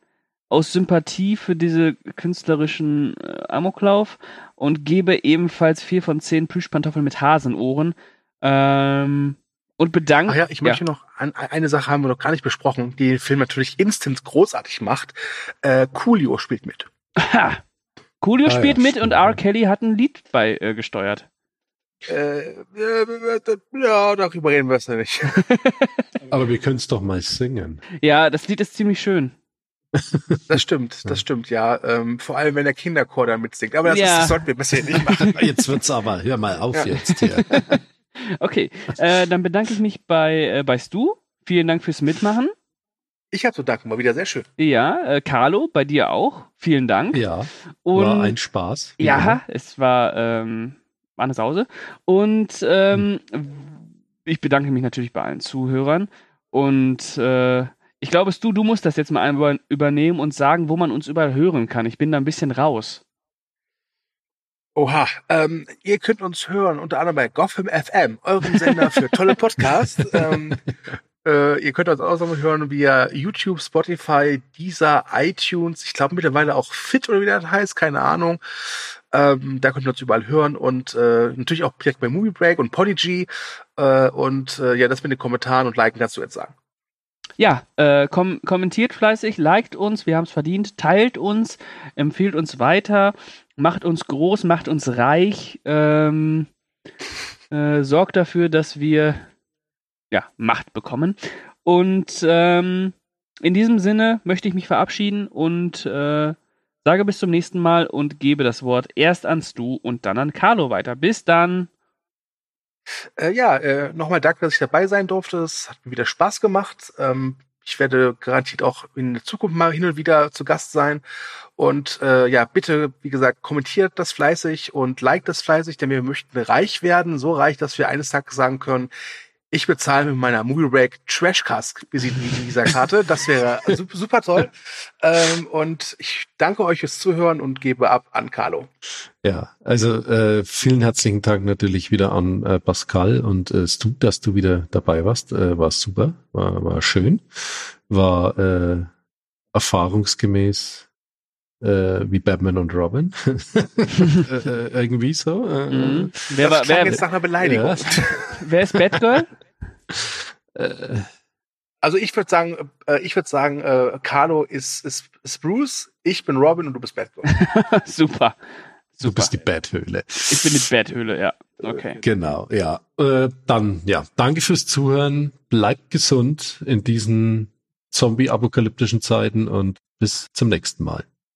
aus Sympathie für diese künstlerischen äh, Amoklauf und gebe ebenfalls vier von zehn Plüschpantoffeln mit Hasenohren. Ähm, und bedanke. Ach ja, ich möchte noch an, eine Sache haben wir noch gar nicht besprochen, die den Film natürlich instant großartig macht. Äh, Coolio spielt mit. Ha! Coolio Ah, spielt ja, mit stimmt, und ja. R. Kelly hat ein Lied bei äh, gesteuert. Äh, ja, darüber reden wir es ja nicht. Aber wir können es doch mal singen. Ja, das Lied ist ziemlich schön. Das stimmt, das stimmt, ja. Ähm, vor allem, wenn der Kinderchor da mitsingt. Aber das, Ja. ist, das sollten wir bisher nicht machen. Jetzt wird's aber, hör mal auf Ja. jetzt hier. Okay, äh, dann bedanke ich mich bei, äh, bei Stu. Vielen Dank fürs Mitmachen. Ich habe zu danken, war wieder sehr schön. Ja, äh, Carlo, bei dir auch. Vielen Dank. Ja, Und war ein Spaß. ja, immer. es war, ähm, eine Sause. Und ähm, ich bedanke mich natürlich bei allen Zuhörern. Und äh, ich glaube, Stu, du musst das jetzt mal einmal übernehmen und sagen, wo man uns überall hören kann. Ich bin da ein bisschen raus. Oha, ähm, ihr könnt uns hören unter anderem bei Gotham FM, eurem Sender für tolle Podcasts. ähm, äh, ihr könnt uns auch noch hören via YouTube, Spotify, Deezer, iTunes. Ich glaube mittlerweile auch Fit oder wie das heißt, keine Ahnung. Ähm, da könnt ihr uns überall hören und äh, natürlich auch direkt bei Movie Break und Podigy. Äh, und äh, ja, das mit den Kommentaren und Liken kannst du jetzt sagen. Ja, äh, kom kommentiert fleißig, liked uns, wir haben es verdient, teilt uns, empfiehlt uns weiter, macht uns groß, macht uns reich, ähm, äh, sorgt dafür, dass wir ja, Macht bekommen. Und ähm, in diesem Sinne möchte ich mich verabschieden und äh, sage bis zum nächsten Mal und gebe das Wort erst an Stu und dann an Carlo weiter. Bis dann. Äh, ja, äh, nochmal danke, dass ich dabei sein durfte. Es hat mir wieder Spaß gemacht. Ähm, ich werde garantiert auch in der Zukunft mal hin und wieder zu Gast sein. Und äh, ja, bitte, wie gesagt, kommentiert das fleißig und liked das fleißig, denn wir möchten reich werden. So reich, dass wir eines Tages sagen können, ich bezahle mit meiner Movie Trashcast Visiten in dieser Karte. Das wäre super, super toll. Ähm, und ich danke euch fürs Zuhören und gebe ab an Carlo. Ja, also äh, vielen herzlichen Dank natürlich wieder an äh, Pascal und äh, Stu, dass du wieder dabei warst. Äh, war super, war, war schön, war äh, erfahrungsgemäß äh, wie Batman und Robin. äh, äh, irgendwie so. Äh, Mhm. Wer, das war, wer, jetzt nach einer Beleidigung. Ja. wer ist Batgirl? äh, Also ich würde sagen, äh, ich würde sagen, äh, Carlo ist, ist, ist Bruce, ich bin Robin und du bist Batgirl. Super. du Super. bist die Bathöhle. Ich bin die Betthöhle, ja. Okay. Genau, ja. Äh, dann, ja, danke fürs Zuhören. Bleibt gesund in diesen zombie-apokalyptischen Zeiten und bis zum nächsten Mal.